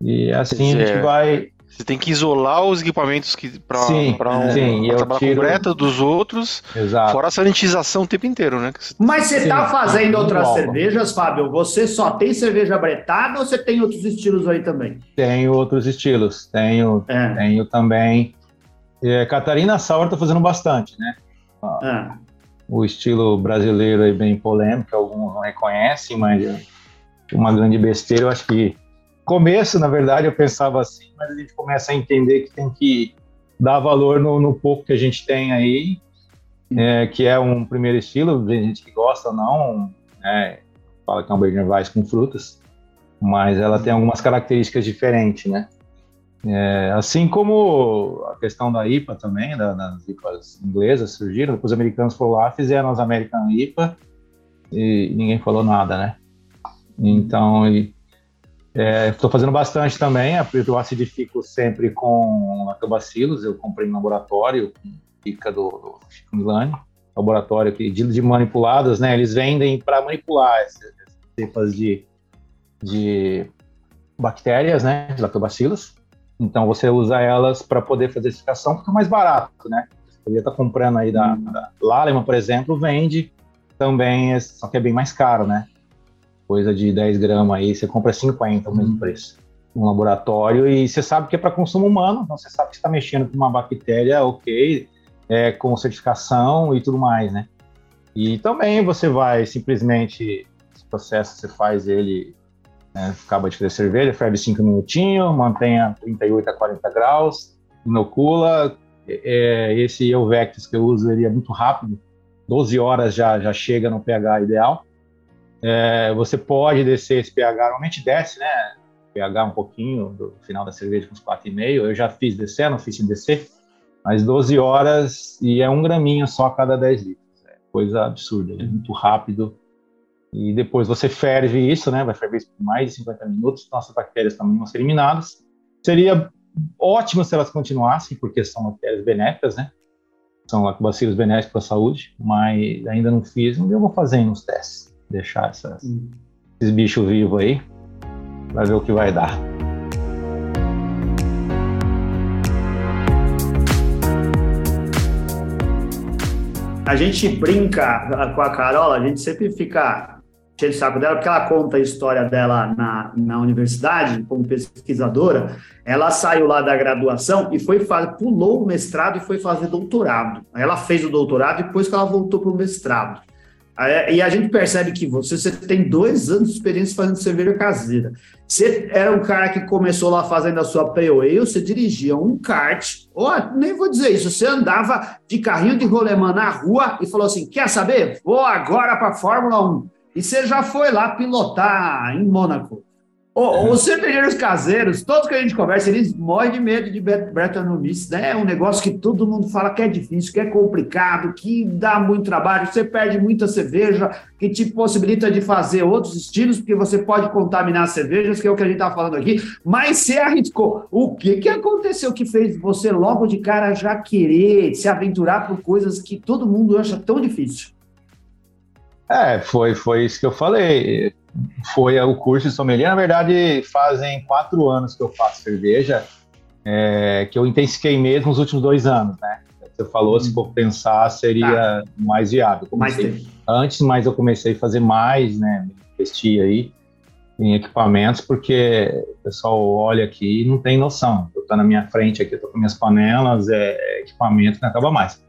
Speaker 4: e assim a gente vai
Speaker 2: você tem que isolar os equipamentos que para um, trabalhar tiro... com breta dos outros, Exato. fora a sanitização o tempo inteiro, né?
Speaker 1: Mas você está fazendo outras cervejas, Fábio? Você só tem cerveja bretada ou você tem outros estilos aí também?
Speaker 4: Tenho outros estilos. Tenho, é. tenho também. É, Catarina Sauer está fazendo bastante, né? É. O estilo brasileiro é bem polêmico, alguns não reconhecem, mas uma grande besteira. Eu acho que começo, na verdade, eu pensava assim, mas a gente começa a entender que tem que dar valor no, no pouco que a gente tem aí, é, que é um primeiro estilo, tem gente que gosta ou não, né, fala que é um Berliner Weiss com frutas, mas ela tem algumas características diferentes, né? É, assim como a questão da IPA também, da, das IPAs inglesas surgiram, os americanos foram lá, fizeram as American IPA e ninguém falou nada, né? Então, Estou é, fazendo bastante também, eu acidifico sempre com lactobacilos, eu comprei no laboratório, fica do, do Chico Milani, laboratório aqui, de, de manipuladas, né? Eles vendem para manipular essas cepas de, de bactérias, né? De lactobacilos. Então você usa elas para poder fazer acidificação, fica mais barato, né? Você poderia estar tá comprando aí da, hum. da Laleman, por exemplo, vende também, só que é bem mais caro, né? coisa de 10 gramas aí, você compra 50, o mesmo uhum. preço. Um laboratório, e você sabe que é para consumo humano, então você sabe que está mexendo com uma bactéria, ok, é, com certificação e tudo mais, né? E também você vai simplesmente, esse processo você faz ele, né, acaba de fazer cerveja, ferve 5 minutinhos, mantenha 38 a 40 graus, inocula. É, esse Euvectis que eu uso, ele é muito rápido, 12 horas já, já chega no pH ideal. É, você pode descer esse pH, normalmente desce, né? pH um pouquinho do final da cerveja com uns 4,5. Eu já fiz descer, não fiz sem descer, mas 12 horas e é um graminho só a cada 10 litros. É coisa absurda, é muito rápido. E depois você ferve isso, né? Vai ferver isso por mais de 50 minutos, então as bactérias também vão ser eliminadas. Seria ótimo se elas continuassem, porque são bactérias benéficas, né? São lactobacilos benéficos para a saúde, mas ainda não fiz, eu vou fazendo os testes deixar essas, hum. esses bichos vivos aí, vai ver o que vai dar.
Speaker 1: A gente brinca com a Carol, a gente sempre fica cheio de saco dela, porque ela conta a história dela na, na universidade, como pesquisadora. Ela saiu lá da graduação e foi pulou o mestrado e foi fazer doutorado. Ela fez o doutorado e depois que ela voltou para o mestrado. E a gente percebe que você, você tem dois anos de experiência fazendo cerveja caseira. Você era um cara que começou lá fazendo a sua ale, você dirigia um kart, ou nem vou dizer isso, você andava de carrinho de rolemã na rua e falou assim: quer saber? Vou agora para a Fórmula 1. E você já foi lá pilotar em Mônaco. Os cervejeiros caseiros, todos que a gente conversa, eles morrem de medo de Brettanomyces, né? É um negócio que todo mundo fala que é difícil, que é complicado, que dá muito trabalho, você perde muita cerveja, que te possibilita de fazer outros estilos, porque você pode contaminar as cervejas, que é o que a gente está falando aqui, mas você arriscou. O que, que aconteceu que fez você logo de cara já querer se aventurar por coisas que todo mundo acha tão difícil?
Speaker 4: É, foi, foi isso que eu falei foi o curso de sommelier. Na verdade, fazem quatro anos que eu faço cerveja, é, que eu intensifiquei mesmo nos últimos dois anos, né? Você falou, hum. se for pensar, seria tá. mais viável. Comecei mais antes, mas eu comecei a fazer mais, né? Investir aí em equipamentos, porque o pessoal olha aqui e não tem noção. Eu tô na minha frente aqui, eu tô com minhas panelas, é, é equipamento que não acaba mais.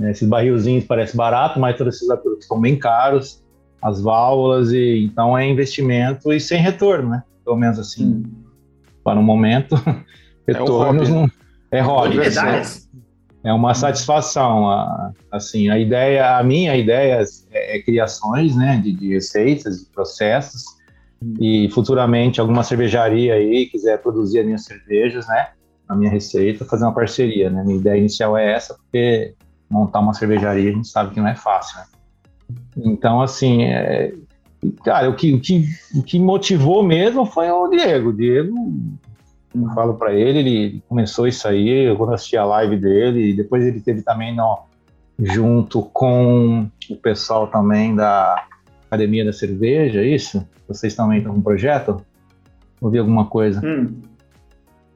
Speaker 4: É, esses barrilzinhos parecem barato, mas todos esses produtos são bem caros as válvulas e então é investimento e sem retorno, né? Pelo menos assim, hum. para o momento, retornos é, um é hobby. É, é uma hum. satisfação, a, assim, a ideia, a minha ideia é, é criações, né, de, de, receitas, de processos hum. e futuramente alguma cervejaria aí quiser produzir as minhas cervejas, né, a minha receita, fazer uma parceria, né? Minha ideia inicial é essa, porque montar uma cervejaria a gente sabe que não é fácil, né? Então, assim, é, cara, o que, o, que, o que motivou mesmo foi o Diego. O Diego, eu falo para ele, ele começou isso aí, eu assisti a live dele, e depois ele teve também no, junto com o pessoal também da Academia da Cerveja, é isso? Vocês também estão com um projeto? Ouvi alguma coisa? Hum.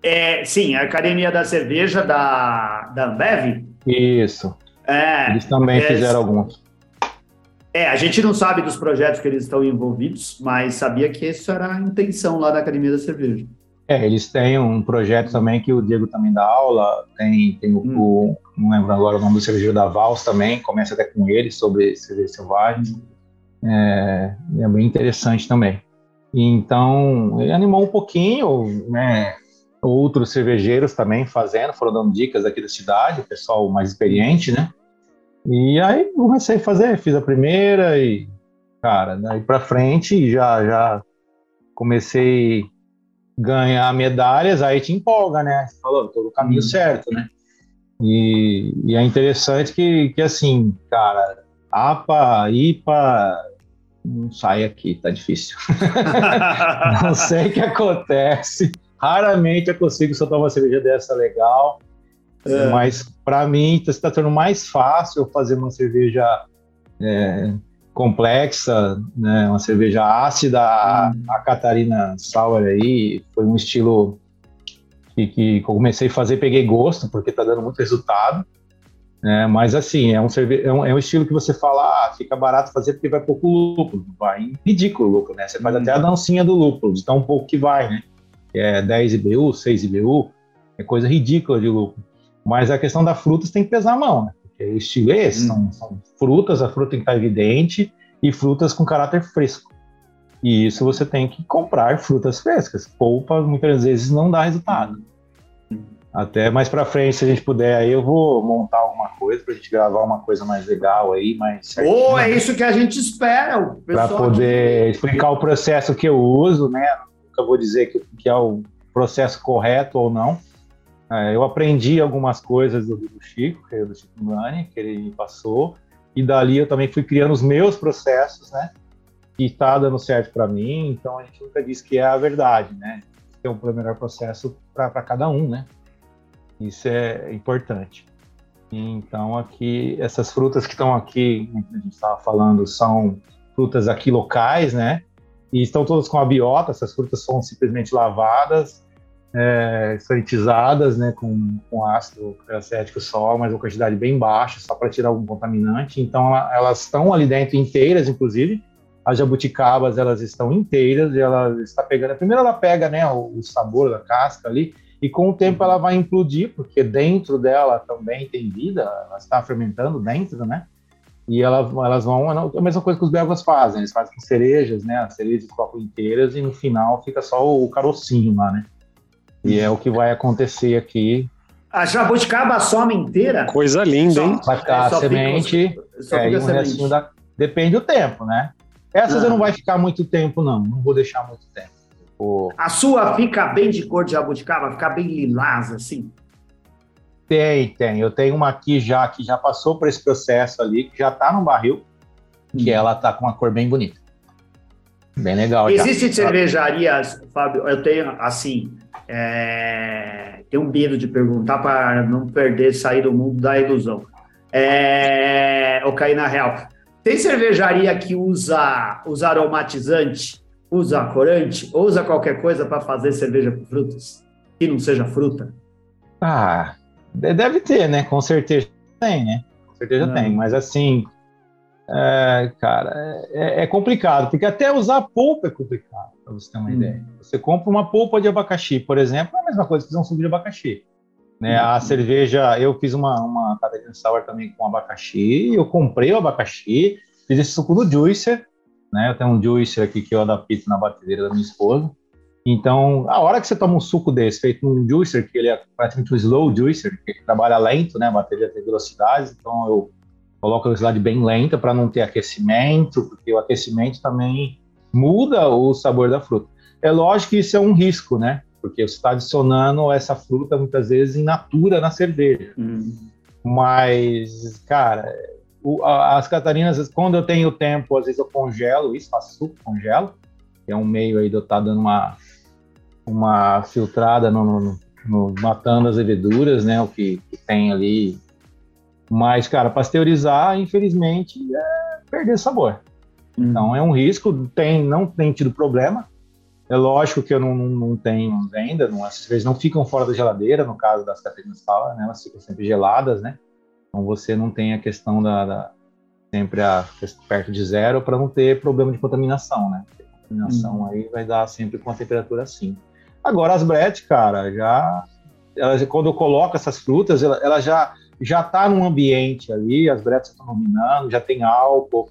Speaker 1: É, sim, a Academia da Cerveja da, da Ambev.
Speaker 4: Isso. É, Eles também é, fizeram alguns.
Speaker 1: É, a gente não sabe dos projetos que eles estão envolvidos, mas sabia que isso era a intenção lá da Academia da Cerveja.
Speaker 4: É, eles têm um projeto também que o Diego também dá aula, tem, tem o, hum. o não lembro agora o nome do cervejeiro da Vals também, começa até com ele sobre cerveja selvagem. É, é bem interessante também. Então, ele animou um pouquinho, né? Outros cervejeiros também fazendo, foram dando dicas aqui da cidade, o pessoal mais experiente, né? E aí comecei a fazer, fiz a primeira e, cara, daí pra frente já, já comecei a ganhar medalhas, aí te empolga, né? Você falou, tô no caminho hum. certo, né? E, e, é interessante que, que, assim, cara, APA, IPA, não sai aqui, tá difícil. não sei o que acontece. Raramente eu consigo soltar uma cerveja dessa legal. É. Mas para mim está sendo mais fácil fazer uma cerveja é, complexa, né, uma cerveja ácida. A, hum. a Catarina Sauer aí foi um estilo que, que comecei a fazer, peguei gosto, porque está dando muito resultado. É, mas assim, é um, cerve... é, um, é um estilo que você fala, ah, fica barato fazer porque vai pouco lúpulo, vai ridículo o lúpulo, né? Você faz até a dancinha do lúpulo, de tão pouco que vai, né? Que é 10 IBU, 6 IBU, é coisa ridícula de lúpulo. Mas a questão da frutas tem que pesar a mão, né? Porque o estilo é esse, são, uhum. são, frutas, a fruta tem que estar evidente, e frutas com caráter fresco. E isso você tem que comprar frutas frescas. Polpa muitas vezes não dá resultado. Até mais para frente, se a gente puder, aí eu vou montar alguma coisa para a gente gravar uma coisa mais legal aí, mais.
Speaker 1: Ou oh, é isso que a gente espera.
Speaker 4: Para poder explicar o processo que eu uso, né? Nunca vou dizer que, que é o processo correto ou não. É, eu aprendi algumas coisas do, do Chico, que é do Chico Mani, que ele passou, e dali eu também fui criando os meus processos, né? Que está dando certo para mim, então a gente nunca diz que é a verdade, né? Tem um melhor processo para cada um, né? Isso é importante. Então aqui essas frutas que estão aqui, a gente estava falando, são frutas aqui locais, né? E estão todas com a biota. Essas frutas são simplesmente lavadas, é, sanitizadas, né? Com, com ácido acético só, mas uma quantidade bem baixa, só para tirar algum contaminante. Então elas estão ali dentro inteiras, inclusive. As jabuticabas elas estão inteiras e ela está pegando. Primeiro ela pega, né? O, o sabor da casca ali e com o tempo ela vai implodir, porque dentro dela também tem vida, ela está fermentando dentro, né? E ela, elas vão, é a mesma coisa que os belgas fazem, eles fazem com cerejas, né? As cerejas colocam inteiras e no final fica só o carocinho lá, né? E é o que vai acontecer aqui.
Speaker 1: A jabuticaba some inteira?
Speaker 3: Coisa linda, hein?
Speaker 4: Vai ficar a semente, fica, é, e um restinho da... Depende do tempo, né? Essas ah. eu não vai ficar muito tempo, não. Não vou deixar muito tempo.
Speaker 1: O... A sua fica bem de cor de jabuticaba? Fica bem lilás, assim?
Speaker 4: Tem, tem. Eu tenho uma aqui já que já passou por esse processo ali, que já está no barril, que hum. ela tá com uma cor bem bonita. Bem legal.
Speaker 1: Existem cervejarias, Fábio, eu tenho, assim, é... tenho medo de perguntar para não perder, sair do mundo da ilusão. É... Ou cair na real. Tem cervejaria que usa, usa aromatizante usa corante ou usa qualquer coisa para fazer cerveja com frutas que não seja fruta?
Speaker 4: Ah, deve ter, né? Com certeza tem, né? Com certeza não. tem, mas assim, é, cara, é, é, complicado, porque até usar polpa é complicado, para você ter uma hum. ideia. Você compra uma polpa de abacaxi, por exemplo, é a mesma coisa que fazer um suco de abacaxi. Né? Hum. A cerveja, eu fiz uma, uma Catarina Sour também com abacaxi, eu comprei o abacaxi, fiz esse suco no juicer, né? Eu tenho um juicer aqui que eu adapto na batedeira da minha esposa. Então, a hora que você toma um suco desse, feito num juicer, que ele é praticamente um slow juicer, que trabalha lento, né? A bateria tem velocidades, então eu coloco a velocidade bem lenta para não ter aquecimento, porque o aquecimento também muda o sabor da fruta. É lógico que isso é um risco, né? Porque você está adicionando essa fruta muitas vezes in natura na cerveja. Hum. Mas, cara, o, as Catarinas, quando eu tenho tempo, às vezes eu congelo isso, faço suco, congelo. É um meio aí de eu estar tá dando uma, uma filtrada, no, no, no, matando as leveduras, né? O que, que tem ali. Mas, cara, pasteurizar, infelizmente, é perder sabor. Hum. Então é um risco, tem, não tem tido problema. É lógico que eu não, não, não tenho venda, não, essas vezes não ficam fora da geladeira, no caso das Catarinas Fala, né? Elas ficam sempre geladas, né? Então você não tem a questão da, da sempre a, perto de zero para não ter problema de contaminação, né? A contaminação hum. aí vai dar sempre com a temperatura assim. Agora as brete, cara, já quando eu coloco essas frutas, ela, ela já já está num ambiente ali, as bretes estão dominando, já tem álcool,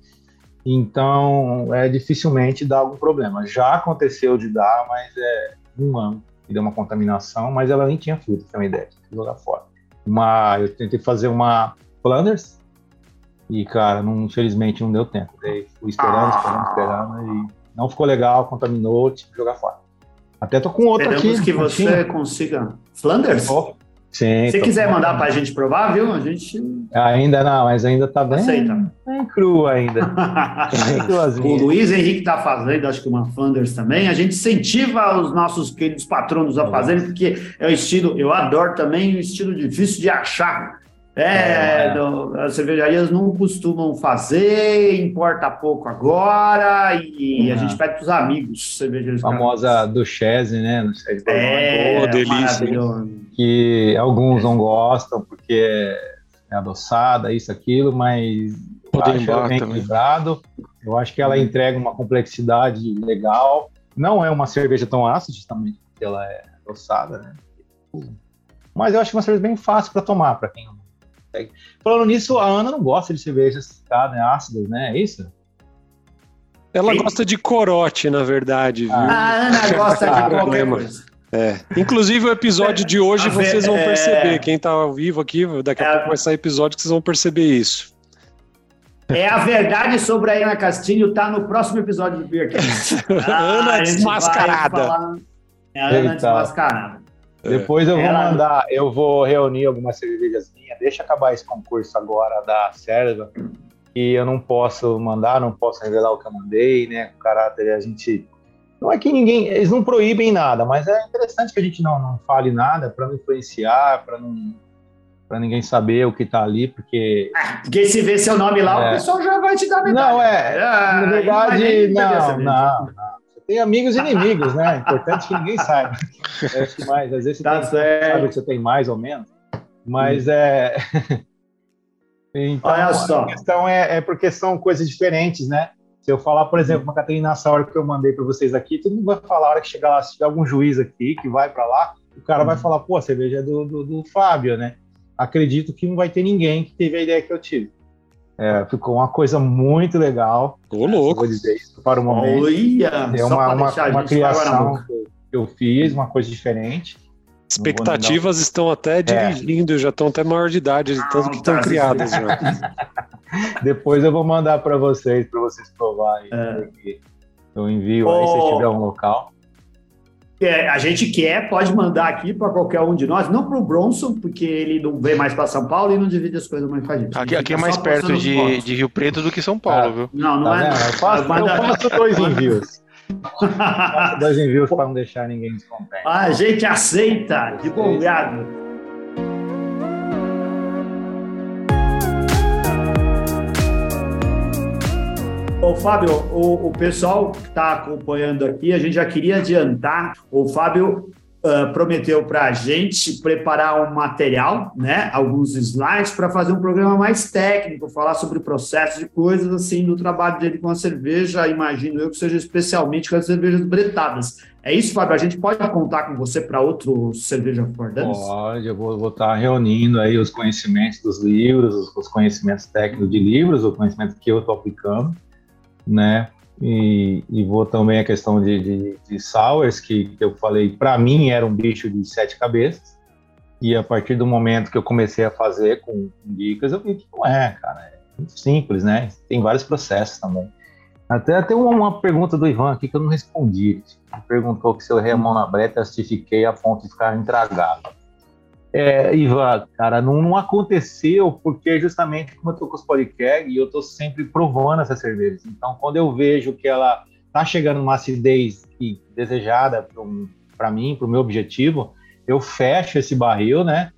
Speaker 4: então é dificilmente dá algum problema. Já aconteceu de dar, mas é um ano que deu uma contaminação, mas ela nem tinha fruta, tem uma ideia, tem que jogar fora uma. Eu tentei fazer uma Flanders e, cara, não, infelizmente não deu tempo. Daí fui esperando, esperando, esperando e não ficou legal, contaminou, tive que jogar fora. Até tô com outra Esperamos
Speaker 1: aqui. que você consiga. Flanders? Oh, sim. Se quiser mandar para a gente provar, viu? A gente.
Speaker 4: Ainda não, mas ainda tá bem.
Speaker 1: Aceita.
Speaker 4: Bem cru ainda.
Speaker 1: o Luiz Henrique está fazendo, acho que uma Funders também. A gente incentiva os nossos queridos patronos a fazerem, porque é o estilo, eu adoro também o estilo difícil de achar. É, é. as cervejarias não costumam fazer, importa pouco agora, e a gente pede para os amigos
Speaker 4: cervejeiros. A famosa Duchesse, né? Não sei,
Speaker 1: é, oh, delícia.
Speaker 4: Que alguns não gostam porque é adoçada, isso, aquilo, mas acho bem equilibrado. Eu acho que ela entrega uma complexidade legal. Não é uma cerveja tão ácida, justamente porque ela é adoçada, né? Mas eu acho uma cerveja bem fácil para tomar, para quem não consegue. Falando nisso, a Ana não gosta de cervejas né, ácidas, né? É isso?
Speaker 3: Ela Sim. gosta de corote, na verdade.
Speaker 1: Ah, a Ana gosta de qualquer coisa.
Speaker 3: É. Inclusive o episódio de hoje vocês vão perceber. É... Quem está ao vivo aqui, daqui a é... pouco vai sair episódio que vocês vão perceber isso.
Speaker 1: É a verdade sobre a Ana Castilho, tá no próximo episódio do Beercast.
Speaker 3: Ah, Ana desmascarada.
Speaker 1: É a Ana Eita. desmascarada.
Speaker 4: Depois eu vou Ela... mandar, eu vou reunir algumas cervejas minhas. Deixa acabar esse concurso agora da Sérvia. E eu não posso mandar, não posso revelar o que eu mandei, né? O caráter, a gente não é que ninguém, eles não proíbem nada, mas é interessante que a gente não, não fale nada para não influenciar, para não para ninguém saber o que está ali, porque.
Speaker 1: Ah, porque se vê seu nome lá, é. o pessoal já vai te dar
Speaker 4: medalha. Não, é. Ah, na verdade, não, não, não, tem amigos e inimigos, né? É importante que ninguém saiba. Acho que mais, às vezes você tá tem, sabe que você tem mais ou menos, mas hum. é. então, Olha só. A questão é, é porque são coisas diferentes, né? Se eu falar, por exemplo, uma Catarina nessa hora que eu mandei para vocês aqui, todo mundo vai falar, a hora que chegar lá, se tiver algum juiz aqui que vai para lá, o cara vai uhum. falar, pô, a cerveja é do, do, do, Fábio, né? Acredito que não vai ter ninguém que teve a ideia que eu tive. É, ficou uma coisa muito legal.
Speaker 3: Tô louco.
Speaker 4: Vou dizer isso para o momento.
Speaker 1: Olha,
Speaker 4: é uma, uma, uma criação que eu fiz, uma coisa diferente.
Speaker 3: Expectativas estão até é. dirigindo, é. já estão até maior de idade, de tanto que estão tá criadas.
Speaker 4: Depois eu vou mandar para vocês, para vocês provarem. É. Eu envio aí se tiver um local.
Speaker 1: É, a gente quer, pode mandar aqui para qualquer um de nós, não para o Bronson, porque ele não vem mais para São Paulo e não divide as coisas mais com a gente.
Speaker 2: Aqui, aqui é mais perto de, de, Rio Preto do que São Paulo, ah, viu?
Speaker 1: Não, não tá é.
Speaker 4: Eu faço, eu faço dois envios. dois envios para não deixar ninguém descontente.
Speaker 1: A gente aceita, de bom grado. Ô, Fábio, o, o pessoal que está acompanhando aqui, a gente já queria adiantar. O Fábio uh, prometeu para a gente preparar um material, né, alguns slides, para fazer um programa mais técnico, falar sobre processos de coisas assim do trabalho dele com a cerveja. Imagino eu que seja especialmente com as cervejas bretadas. É isso, Fábio? A gente pode contar com você para outro cerveja for
Speaker 4: Pode, eu vou estar tá reunindo aí os conhecimentos dos livros, os, os conhecimentos técnicos de livros, o conhecimento que eu estou aplicando né? E, e vou também a questão de, de, de que, que eu falei, para mim era um bicho de sete cabeças. E a partir do momento que eu comecei a fazer com dicas, eu vi que não é, cara. É muito simples, né? Tem vários processos também. Até tem uma, uma, pergunta do Ivan aqui que eu não respondi. Ele perguntou se eu errei a mão na breta, acidifiquei a ponto de ficar intragável. É, Ivan, cara, não, não, aconteceu porque justamente como eu tô com os podcast e eu tô sempre provando essas cervejas. Então, quando eu vejo que ela tá chegando numa acidez desejada para mim, para o meu objetivo, eu fecho esse barril, né?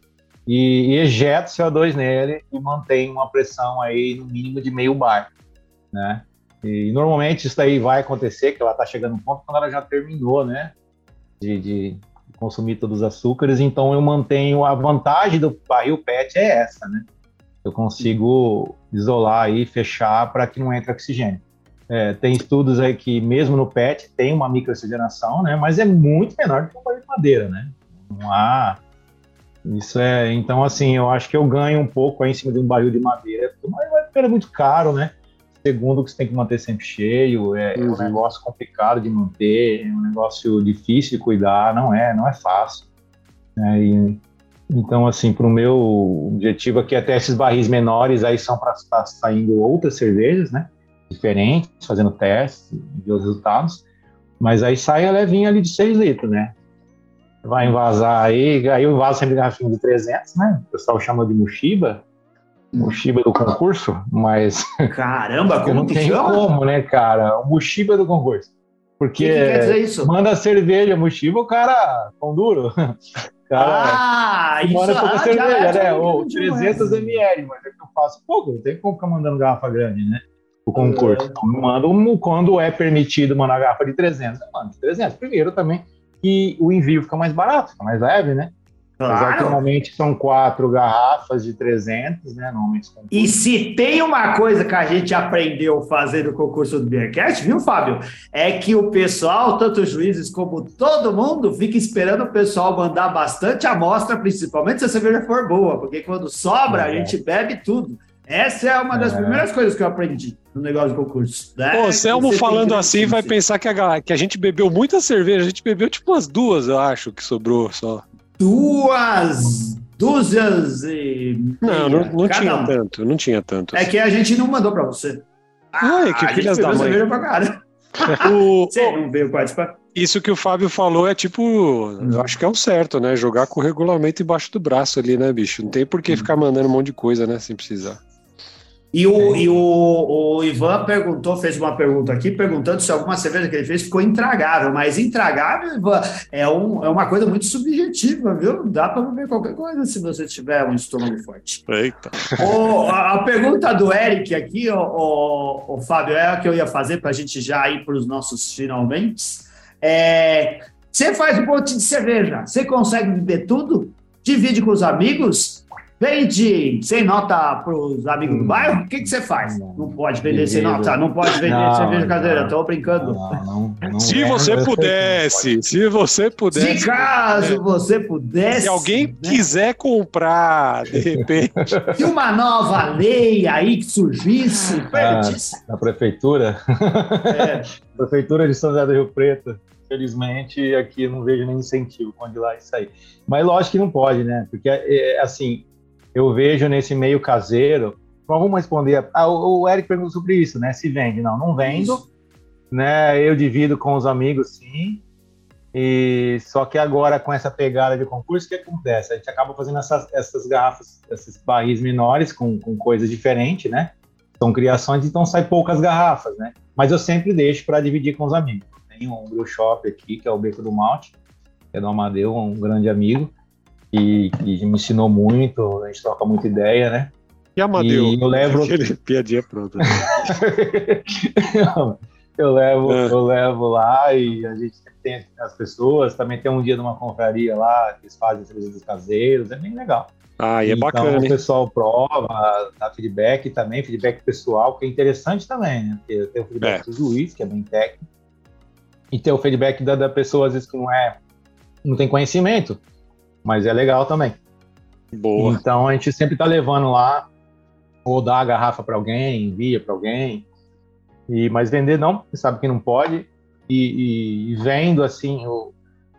Speaker 4: E, e ejeto CO2 nele e mantenho uma pressão aí no mínimo de meio bar, né? E normalmente isso aí vai acontecer, que ela tá chegando no ponto quando ela já terminou, né? De, de, consumir todos os açúcares, então eu mantenho a vantagem do barril PET é essa, né? Eu consigo isolar e fechar para que não entre oxigênio. É, tem estudos aí que mesmo no PET tem uma microoxigenação, né? Mas é muito menor do que um barril de madeira, né? Não há isso é, então assim, eu acho que eu ganho um pouco aí em cima de um barril de madeira, porque é muito caro, né? Segundo, que você tem que manter sempre cheio, é, uhum. é, um uhum. negócio complicado de manter, é um negócio difícil de cuidar, não é, não é fácil. Né? E, então, assim, para o meu objetivo aqui, até esses barris menores aí são para estar saindo outras cervejas, né? Diferentes, fazendo testes, ver os resultados. Mas aí sai a levinha ali de 6 litros, né? Vai envasar aí, aí eu envaso sempre garrafinha de 300, né? O pessoal chama de Mushiba, Mushiba do concurso, mas.
Speaker 1: Caramba, como
Speaker 4: não
Speaker 1: que
Speaker 4: tem
Speaker 1: chama?
Speaker 4: como, né, cara? O Mushiba do concurso. Porque
Speaker 1: Que que quer dizer isso?
Speaker 4: manda cerveja, Mushiba, o cara pão duro. Cara,
Speaker 1: ah, isso
Speaker 4: manda pouca
Speaker 1: ah,
Speaker 4: cerveja,
Speaker 1: já-
Speaker 4: né?
Speaker 1: já
Speaker 4: Ou
Speaker 1: entendi,
Speaker 4: 300
Speaker 1: mas-
Speaker 4: ml, mas é que eu faço pouco, não tem como ficar mandando garrafa grande, né? O concurso.
Speaker 1: É.
Speaker 4: Então, eu mando um- quando é permitido mandar garrafa de 300, eu mando de 300. Primeiro também que o envio fica mais barato, fica mais leve, né? Apesar que
Speaker 1: Claro.
Speaker 4: normalmente são quatro garrafas de 300, né? Normalmente.
Speaker 1: E se tem uma coisa que a gente aprendeu fazendo o concurso do Beercast, viu, Fábio? É que o pessoal, tanto os juízes como todo mundo, fica esperando o pessoal mandar bastante amostra, principalmente se a cerveja for boa, porque quando sobra, a
Speaker 4: É.
Speaker 1: gente bebe tudo. Essa é uma das
Speaker 4: É.
Speaker 1: primeiras coisas que eu aprendi no negócio de concurso. Né?
Speaker 3: Pô, o Selmo falando assim vai pensar que a, que a gente bebeu muita cerveja. A gente bebeu tipo umas duas, eu acho, que sobrou só.
Speaker 1: Duas dúzias e.
Speaker 3: Não, não, não tinha
Speaker 1: um.
Speaker 3: tanto, não tinha tanto.
Speaker 1: É que a gente não mandou pra você.
Speaker 3: Ai, que
Speaker 1: a gente
Speaker 3: filhas da mãe.
Speaker 1: pra cara.
Speaker 3: O-
Speaker 1: Você não veio participar?
Speaker 3: isso que o Fábio falou é tipo, eu acho que é o certo, né? Jogar com o regulamento embaixo do braço ali, né, bicho? Não tem por que ficar mandando um monte de coisa, né? Sem precisar.
Speaker 1: E, o, e o, o Ivan perguntou, fez uma pergunta aqui, perguntando se alguma cerveja que ele fez ficou intragável. Mas intragável, Ivan, é, um, é uma coisa muito subjetiva, viu? Dá para beber qualquer coisa se você tiver um estômago forte.
Speaker 3: Eita.
Speaker 1: O- a, a pergunta do Eric aqui, o, o, o Fábio, é a que eu ia fazer para a gente já ir para os nossos finalmente. É, você faz um monte de cerveja, você consegue beber tudo? Divide com os amigos? Vende sem nota para os amigos do
Speaker 4: Hum.
Speaker 1: bairro? O que, que você faz?
Speaker 4: Não.
Speaker 1: Não pode vender sem nota, não pode vender
Speaker 4: Não,
Speaker 1: cerveja caseira, estou brincando.
Speaker 4: Não, não, não
Speaker 3: Se
Speaker 4: é,
Speaker 3: você
Speaker 4: não
Speaker 3: pudesse, se você pudesse.
Speaker 1: Se caso você pudesse.
Speaker 3: Se alguém
Speaker 1: né?
Speaker 3: quiser comprar, de repente.
Speaker 1: Se uma nova lei aí que surgisse.
Speaker 4: Na prefeitura,
Speaker 1: É,
Speaker 4: prefeitura de São José do Rio Preto, felizmente aqui eu não vejo nenhum incentivo para onde lá isso aí. Mas lógico que não pode, né? Porque é, assim, eu vejo nesse meio caseiro. Vamos responder. Ah, o, o Eric perguntou sobre isso, né? Se vende? Não, não vendo.
Speaker 1: Isso.
Speaker 4: né? Eu divido com os amigos, sim. E só que agora com essa pegada de concurso, o que acontece? A gente acaba fazendo essas, essas garrafas, esses barris menores com, com coisas diferentes, né? São criações, então sai poucas garrafas, né? Mas eu sempre deixo para dividir com os amigos. Tem um brew shop aqui, que é o Beco do Malte, que é do Amadeu, um grande amigo, que, que me ensinou muito, a gente troca muita ideia, né?
Speaker 3: E Amadeu?
Speaker 4: E eu levo-
Speaker 3: piadinha pronta.
Speaker 4: eu levo,
Speaker 3: É.
Speaker 4: eu levo lá e a gente tem as pessoas, também tem um dia numa confraria lá, que eles fazem cervejas caseiros, é bem legal.
Speaker 3: Ah, e é
Speaker 4: então
Speaker 3: bacana,
Speaker 4: o
Speaker 3: hein?
Speaker 4: pessoal prova, dá feedback também, feedback pessoal, que é interessante também, né? Porque tem o feedback
Speaker 3: É.
Speaker 4: do Luiz, que é bem técnico, e tem o feedback da, da pessoa, às vezes, que não é, não tem conhecimento, mas é legal também.
Speaker 3: Boa.
Speaker 4: Então a gente sempre tá levando lá, ou dá a garrafa para alguém, envia para alguém. E, mas vender não, você sabe que não pode. E, e- e vendo assim, o,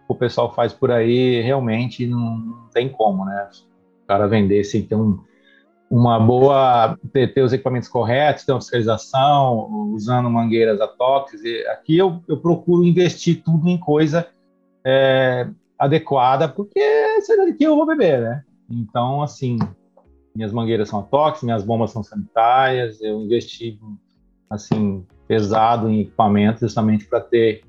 Speaker 4: o pessoal faz por aí, realmente não, não tem como, né? O cara vender sem ter um, uma boa. Ter, ter os equipamentos corretos, ter uma fiscalização, usando mangueiras atóxicas. E aqui eu, eu procuro investir tudo em coisa é, adequada, porque será que eu vou beber, né? Então, assim, minhas mangueiras são tóxicas, minhas bombas são sanitárias, eu investi, assim, pesado em equipamentos justamente para ter...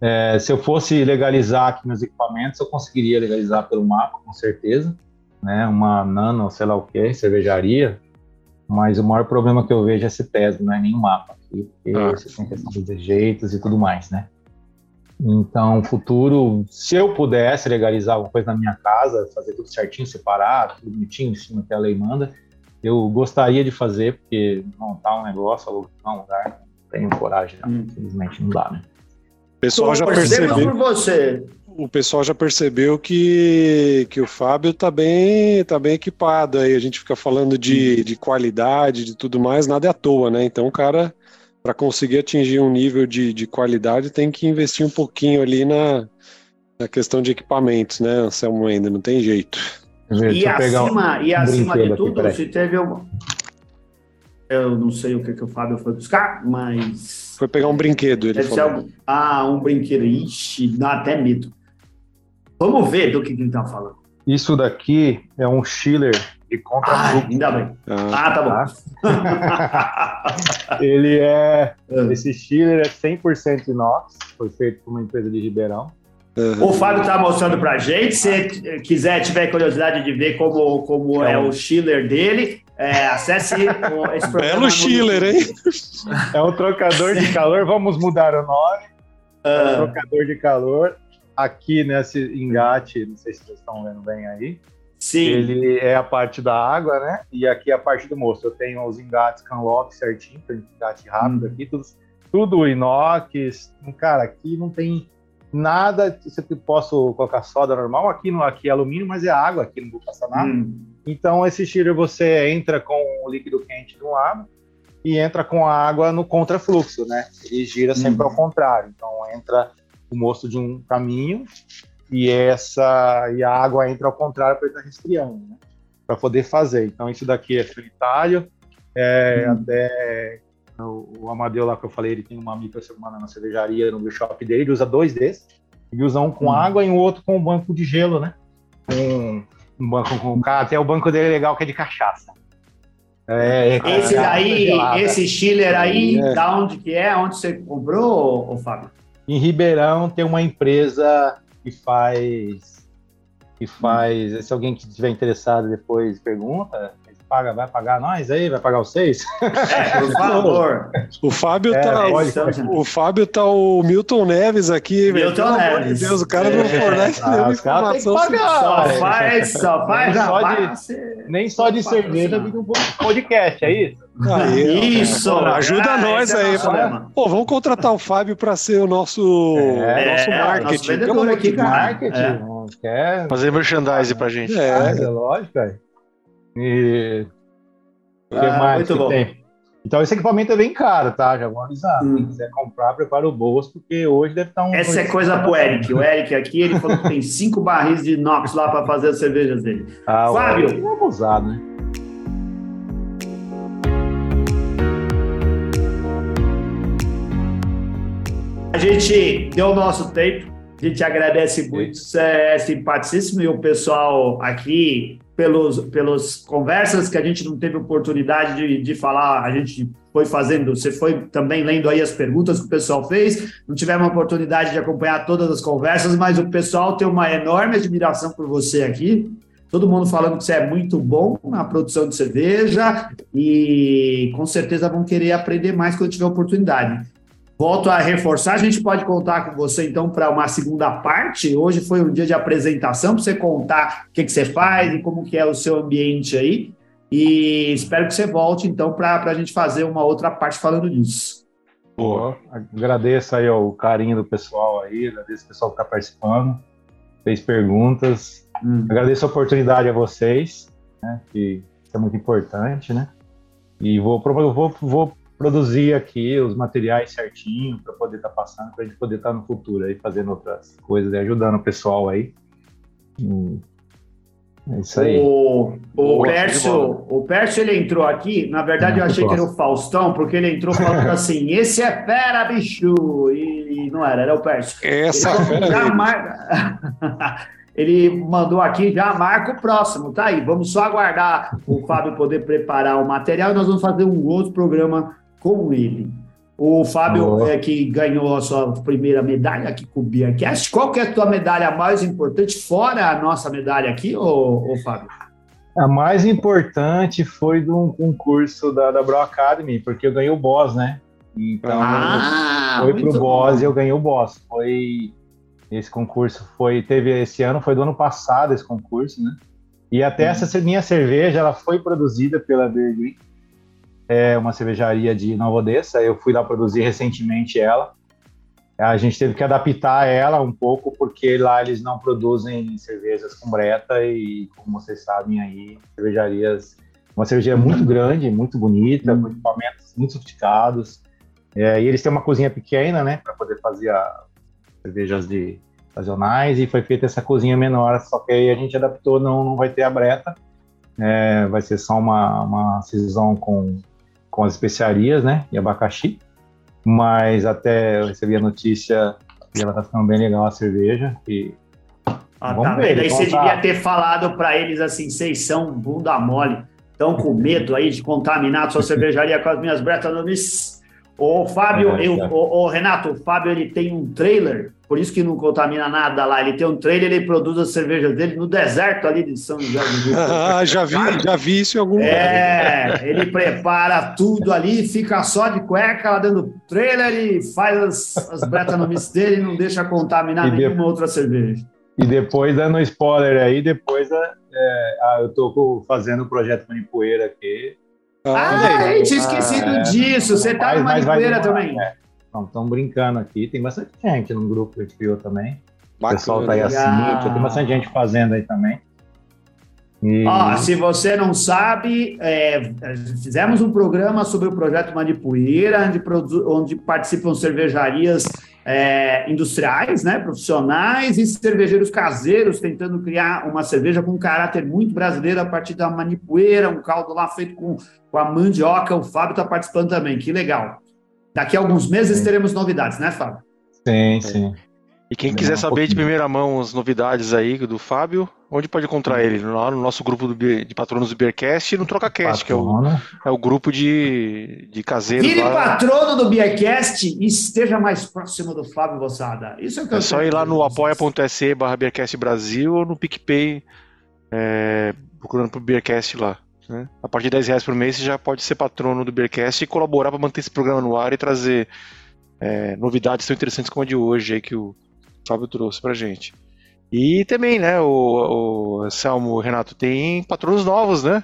Speaker 4: é, se eu fosse legalizar aqui meus equipamentos, eu conseguiria legalizar pelo mapa, com certeza, né? Uma nano, sei lá o que, cervejaria, mas o maior problema que eu vejo é CETESB, não é nem o mapa aqui, porque
Speaker 3: Ah.
Speaker 4: você tem questão dos rejeitos e tudo mais, né? Então, futuro, se eu pudesse legalizar alguma coisa na minha casa, fazer tudo certinho, separado, tudo bonitinho, em cima que a lei manda, eu gostaria de fazer, porque montar um negócio, alugar um lugar, não tenho coragem, não.
Speaker 1: Hum.
Speaker 4: infelizmente não dá, né?
Speaker 3: O pessoal já percebeu.
Speaker 1: por você.
Speaker 3: O pessoal já percebeu que, que o Fábio tá bem, tá bem equipado aí. A gente fica falando de, de qualidade, de tudo mais, nada é à toa, né? Então o cara, para conseguir atingir um nível de, de qualidade, tem que investir um pouquinho ali na, na questão de equipamentos, né, Anselmo ainda, não tem jeito.
Speaker 1: E
Speaker 4: Deixa eu pegar um-
Speaker 1: acima, e acima de
Speaker 4: aqui,
Speaker 1: tudo,
Speaker 4: peraí.
Speaker 1: se teve uma. Eu não sei o que, que o Fábio foi buscar, mas.
Speaker 3: Foi pegar um brinquedo, ele
Speaker 1: Deve ser
Speaker 3: falou.
Speaker 1: algum... Ah, um brinquedo. Ixi, dá até medo. Vamos ver do que, que ele tá falando.
Speaker 4: Isso daqui é um chiller de contra
Speaker 1: ah, ainda bem. Ah, ah tá bom.
Speaker 4: Ele é. Ah. Esse chiller é 100% inox, foi feito por uma empresa de Ribeirão.
Speaker 1: Uhum. O Fábio está mostrando para gente. Se quiser, tiver curiosidade de ver como, como é, é o chiller dele, é, acesse
Speaker 3: esse programa. Belo chiller, hein?
Speaker 4: É um trocador de calor. Vamos mudar o nome. É um trocador de calor. Aqui nesse engate, não sei se vocês estão vendo bem aí.
Speaker 1: Sim.
Speaker 4: Ele é a parte da água, né? E aqui é a parte do moço. Eu tenho os engates Canlock certinho, tem engate rápido hum. aqui, tudo, tudo inox. Cara, aqui não tem nada. Você posso colocar soda normal, aqui no aqui é alumínio, mas é água, aqui não vou passar nada. Hum. Então esse chiller você entra com o líquido quente de um lado e entra com a água no contrafluxo, né? Ele gira sempre hum. ao contrário. Então entra o moço de um caminho e essa e a água entra ao contrário para estar resfriando, né? Para poder fazer. Então isso daqui é solitário, é, hum. até o, o Amadeu lá que eu falei, ele tem uma micro-semana na cervejaria, no shop dele, ele usa dois desses. Ele usa um com hum. água e um outro com um banco de gelo, né? Um, um banco com. Até o banco dele é legal, que é de cachaça.
Speaker 1: É, é esse daí, esse chiller aí, é. da onde que é? Onde você comprou, ô, Fábio?
Speaker 4: Em Ribeirão tem uma empresa que faz. Que faz. Se alguém que estiver interessado depois pergunta, paga, vai pagar nós aí? Vai pagar vocês?
Speaker 1: É, por favor.
Speaker 3: o Fábio é, tá. O, o, Fábio tá o Milton Neves aqui,
Speaker 1: Milton Neves.
Speaker 3: Meu Deus, o cara não fornece
Speaker 1: é. nenhuma informação. Pagar, só faz, só faz, nem só
Speaker 4: de, nem só de cerveja vive um podcast, é isso?
Speaker 3: Aí, isso, ajuda ah, nós é aí. É Pô, vamos contratar o Fábio para ser o nosso, é, nosso marketing.
Speaker 1: Nosso aqui, marketing.
Speaker 2: É. Fazer merchandising pra gente.
Speaker 4: É, é lógico, velho. E o que ah, mais que bom. tem? Então esse equipamento é bem caro, tá? Já vou avisar. Hum. Quem quiser comprar, prepara o bolso, porque hoje deve estar um.
Speaker 1: Essa é coisa pro Eric. O Eric aqui, ele falou que tem cinco barris de inox lá para fazer as cervejas dele. Ah, Fábio.
Speaker 4: É abusado, né?
Speaker 1: A gente deu o nosso tempo. A gente agradece muito. Você é simpaticíssimo e o pessoal aqui pelos, pelas conversas que a gente não teve oportunidade de, de falar, a gente foi fazendo, você foi também lendo aí as perguntas que o pessoal fez, não tivemos a oportunidade de acompanhar todas as conversas, mas o pessoal tem uma enorme admiração por você aqui, todo mundo falando que você é muito bom na produção de cerveja e com certeza vão querer aprender mais quando tiver oportunidade. Volto a reforçar, a gente pode contar com você então para uma segunda parte. Hoje foi um dia de apresentação para você contar o que, que você faz e como que é o seu ambiente aí. E espero que você volte então para a gente fazer uma outra parte falando disso.
Speaker 4: Boa. Agradeço aí o carinho do pessoal aí, agradeço o pessoal que está participando, fez perguntas. Hum. Agradeço a oportunidade a vocês, né, que é muito importante, né? E vou, vou, vou produzir aqui os materiais certinho para poder estar tá passando, para a gente poder estar tá no futuro aí fazendo outras coisas e ajudando o pessoal aí. Hum. É isso aí.
Speaker 1: O, o, Pércio, o Pércio, ele entrou aqui, na verdade eu achei que era o Faustão, porque ele entrou falando assim, esse é fera, bicho! E, e não era, era o Pércio.
Speaker 3: Essa ele,
Speaker 1: fera ele mandou aqui, já marca o próximo, tá aí, vamos só aguardar o Fábio poder preparar o material e nós vamos fazer um outro programa com ele. O Fábio é que ganhou a sua primeira medalha aqui com o Biancast. Qual que é a tua medalha mais importante, fora a nossa medalha aqui, ô, ô Fábio?
Speaker 4: A mais importante foi de um concurso da, da Bro Academy, porque eu ganhei o boss, né? Então, ah, foi pro boss e eu ganhei o boss. Foi esse concurso foi teve esse ano, foi do ano passado esse concurso, né? E até hum. essa minha cerveja, ela foi produzida pela Beer Green é uma cervejaria de Nova Odessa. Eu fui lá produzir recentemente ela. A gente teve que adaptar ela um pouco, porque lá eles não produzem cervejas com breta e, como vocês sabem aí, cervejarias... Uma cervejaria muito grande, muito bonita, com equipamentos muito sofisticados. É, e eles têm uma cozinha pequena, né, para poder fazer a, cervejas de sazonais, e foi feita essa cozinha menor, só que aí a gente adaptou, não, não vai ter a breta, é, vai ser só uma, uma saison com com as especiarias, né? E abacaxi. Mas até eu recebi a notícia que ela tá ficando bem legal a cerveja. E
Speaker 1: Ah, tá vendo? Aí você devia ter falado para eles assim: vocês são bunda mole, estão com medo aí de contaminar sua cervejaria com as minhas bretanomices. O Fábio, é, eu, o, o, Renato, o Fábio ele tem um trailer, por isso que não contamina nada lá. Ele tem um trailer, ele produz as cervejas dele no deserto ali de São José do Rio.
Speaker 3: Ah, já vi, já vi isso em algum
Speaker 1: lugar. É, ele prepara tudo ali, fica só de cueca lá dentro do trailer e faz as, as bretanomices dele e não deixa contaminar e nenhuma de... outra cerveja.
Speaker 4: E depois, dando spoiler aí, depois é, é, eu tô fazendo o projeto Manipoeira aqui.
Speaker 1: Ah, ah tinha esquecido ah, disso. Você tá no Manipoeira também. É.
Speaker 4: Estão brincando aqui. Tem bastante gente no grupo que a gente criou também. Bacana, o pessoal tá aí assim, tem bastante gente fazendo aí também.
Speaker 1: E... Ó, se você não sabe, é, fizemos um programa sobre o projeto Manipoeira, onde, onde participam cervejarias é, industriais, né, profissionais e cervejeiros caseiros tentando criar uma cerveja com um caráter muito brasileiro a partir da manipoeira, um caldo lá feito com, com a mandioca. O Fábio está participando também, que legal. Daqui a alguns meses sim. teremos novidades, né, Fábio?
Speaker 4: Sim, sim.
Speaker 2: E quem quiser saber de primeira mão as novidades aí do Fábio, onde pode encontrar ele? Lá no nosso grupo de patronos do Beercast e no TrocaCast, que é o, é o grupo de, de caseiros.
Speaker 1: Vire lá. patrono do Beercast e esteja mais próximo do Fábio Bossada. Isso é o que
Speaker 2: é eu só ir lá no apoia.se barra Beercast Brasil ou no PicPay, é, procurando pro Beercast lá. Né? A partir de 10 reais por mês você já pode ser patrono do Beercast e colaborar para manter esse programa no ar e trazer é, novidades tão interessantes como a de hoje aí que o Fábio trouxe pra gente. E também, né, o, o Selmo, Renato, tem patronos novos, né?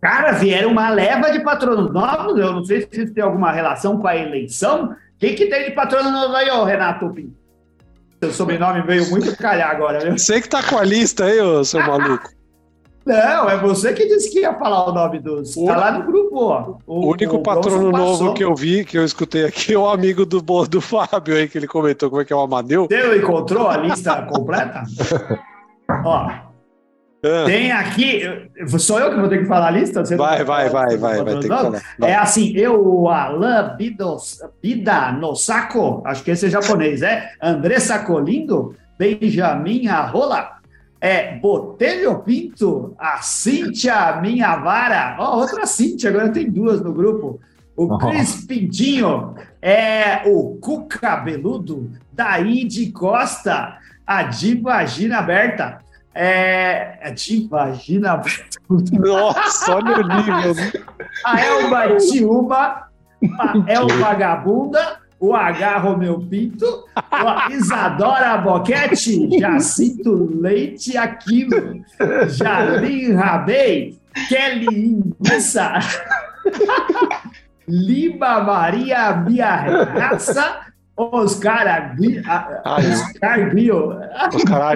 Speaker 1: Cara, vieram uma leva de patronos novos. Eu não sei se isso tem alguma relação com a eleição. Quem que tem de patrono novo aí, ô Renato? Seu sobrenome veio muito calhar agora, viu?
Speaker 3: Você que tá com a lista aí, ô seu maluco.
Speaker 1: Não, é você que disse que ia falar o nome dos. Tá lá no grupo, ó.
Speaker 3: O, o único o patrono novo que eu vi, que eu escutei aqui, é o amigo do, do Fábio aí, que ele comentou como é que é o Amadeu.
Speaker 1: Você encontrou a lista completa? ó. É. Tem aqui, sou eu que vou ter que falar a lista?
Speaker 3: Você vai, vai, vai, vai, vai, ter que falar.
Speaker 1: É assim, eu, o Alain Bidos, Bida Nosako, acho que esse é japonês, é? André Sacolindo, Benjamin Arrola, é Botelho Pinto, a Cíntia Minha Vara, ó, oh, outra Cíntia, agora tem duas no grupo. O Cris Pintinho, é o Cuca Beludo, Daí Costa, a Divagina Aberta. É, a Divagina Aberta.
Speaker 3: Nossa, olha o nível.
Speaker 1: A Elba Tiúba, a El Vagabunda, o H. Romeu Pinto, a Isadora Boquete, Jacinto Leite Aquino, Jalim Rabei, Kelly Inguissa, Lima Maria Biarraça, Oscar Aglio, Oscar Aglio,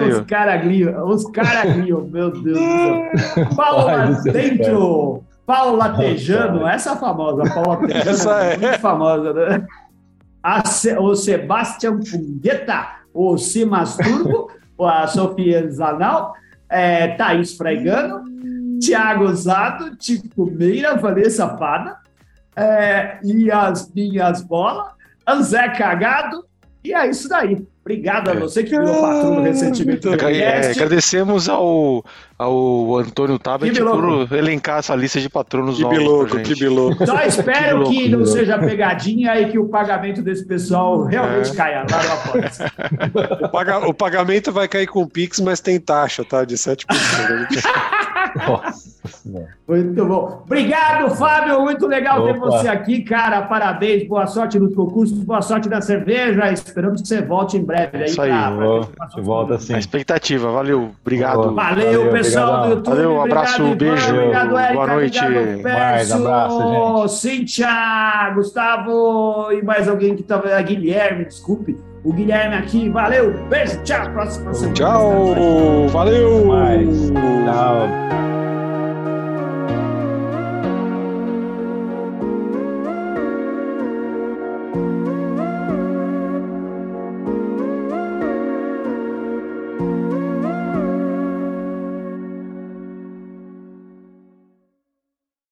Speaker 3: Oscar
Speaker 1: Aglio, Oscar Aglio, meu Deus do céu. Paula Dentro, Paula Tejano, essa famosa, Paula Tejano, essa é muito famosa, né? O Sebastião Pungueta, o Simas Turbo, a Sofia Zanal, é, Thaís Fregano, Tiago Zato, Tico Meira, Vanessa Pada, é, e as minhas bolas, Anzé Cagado, e é isso daí. Obrigado a é. você que virou patrono recentemente.
Speaker 2: É, agradecemos ao, ao Antônio Tabet por elencar essa lista de patronos
Speaker 3: que biloco, que biloco.
Speaker 1: Só espero que, que não seja pegadinha e que o pagamento desse pessoal realmente é. caia lá no
Speaker 3: Apoia. o, paga, o pagamento vai cair com o Pix, mas tem taxa, tá? De 7%.
Speaker 1: Nossa Muito bom. Obrigado, Fábio. Muito legal Opa. ter você aqui, cara. Parabéns. Boa sorte nos concursos, boa sorte na cerveja. Esperamos que você volte em breve aí.
Speaker 2: Isso aí, pra, pra volta sim. A expectativa. Valeu. Obrigado.
Speaker 1: Valeu, valeu pessoal obrigado. do YouTube.
Speaker 2: Valeu, um abraço,
Speaker 1: obrigado,
Speaker 2: beijo.
Speaker 1: Obrigado, Érica,
Speaker 2: boa noite.
Speaker 1: Obrigado, mais abraço, gente. Cíntia, Gustavo e mais alguém que estava. Guilherme, desculpe o Guilherme aqui. Valeu, beijo, tchau. Próxima semana.
Speaker 3: Tchau, valeu.
Speaker 4: Mais. Tchau.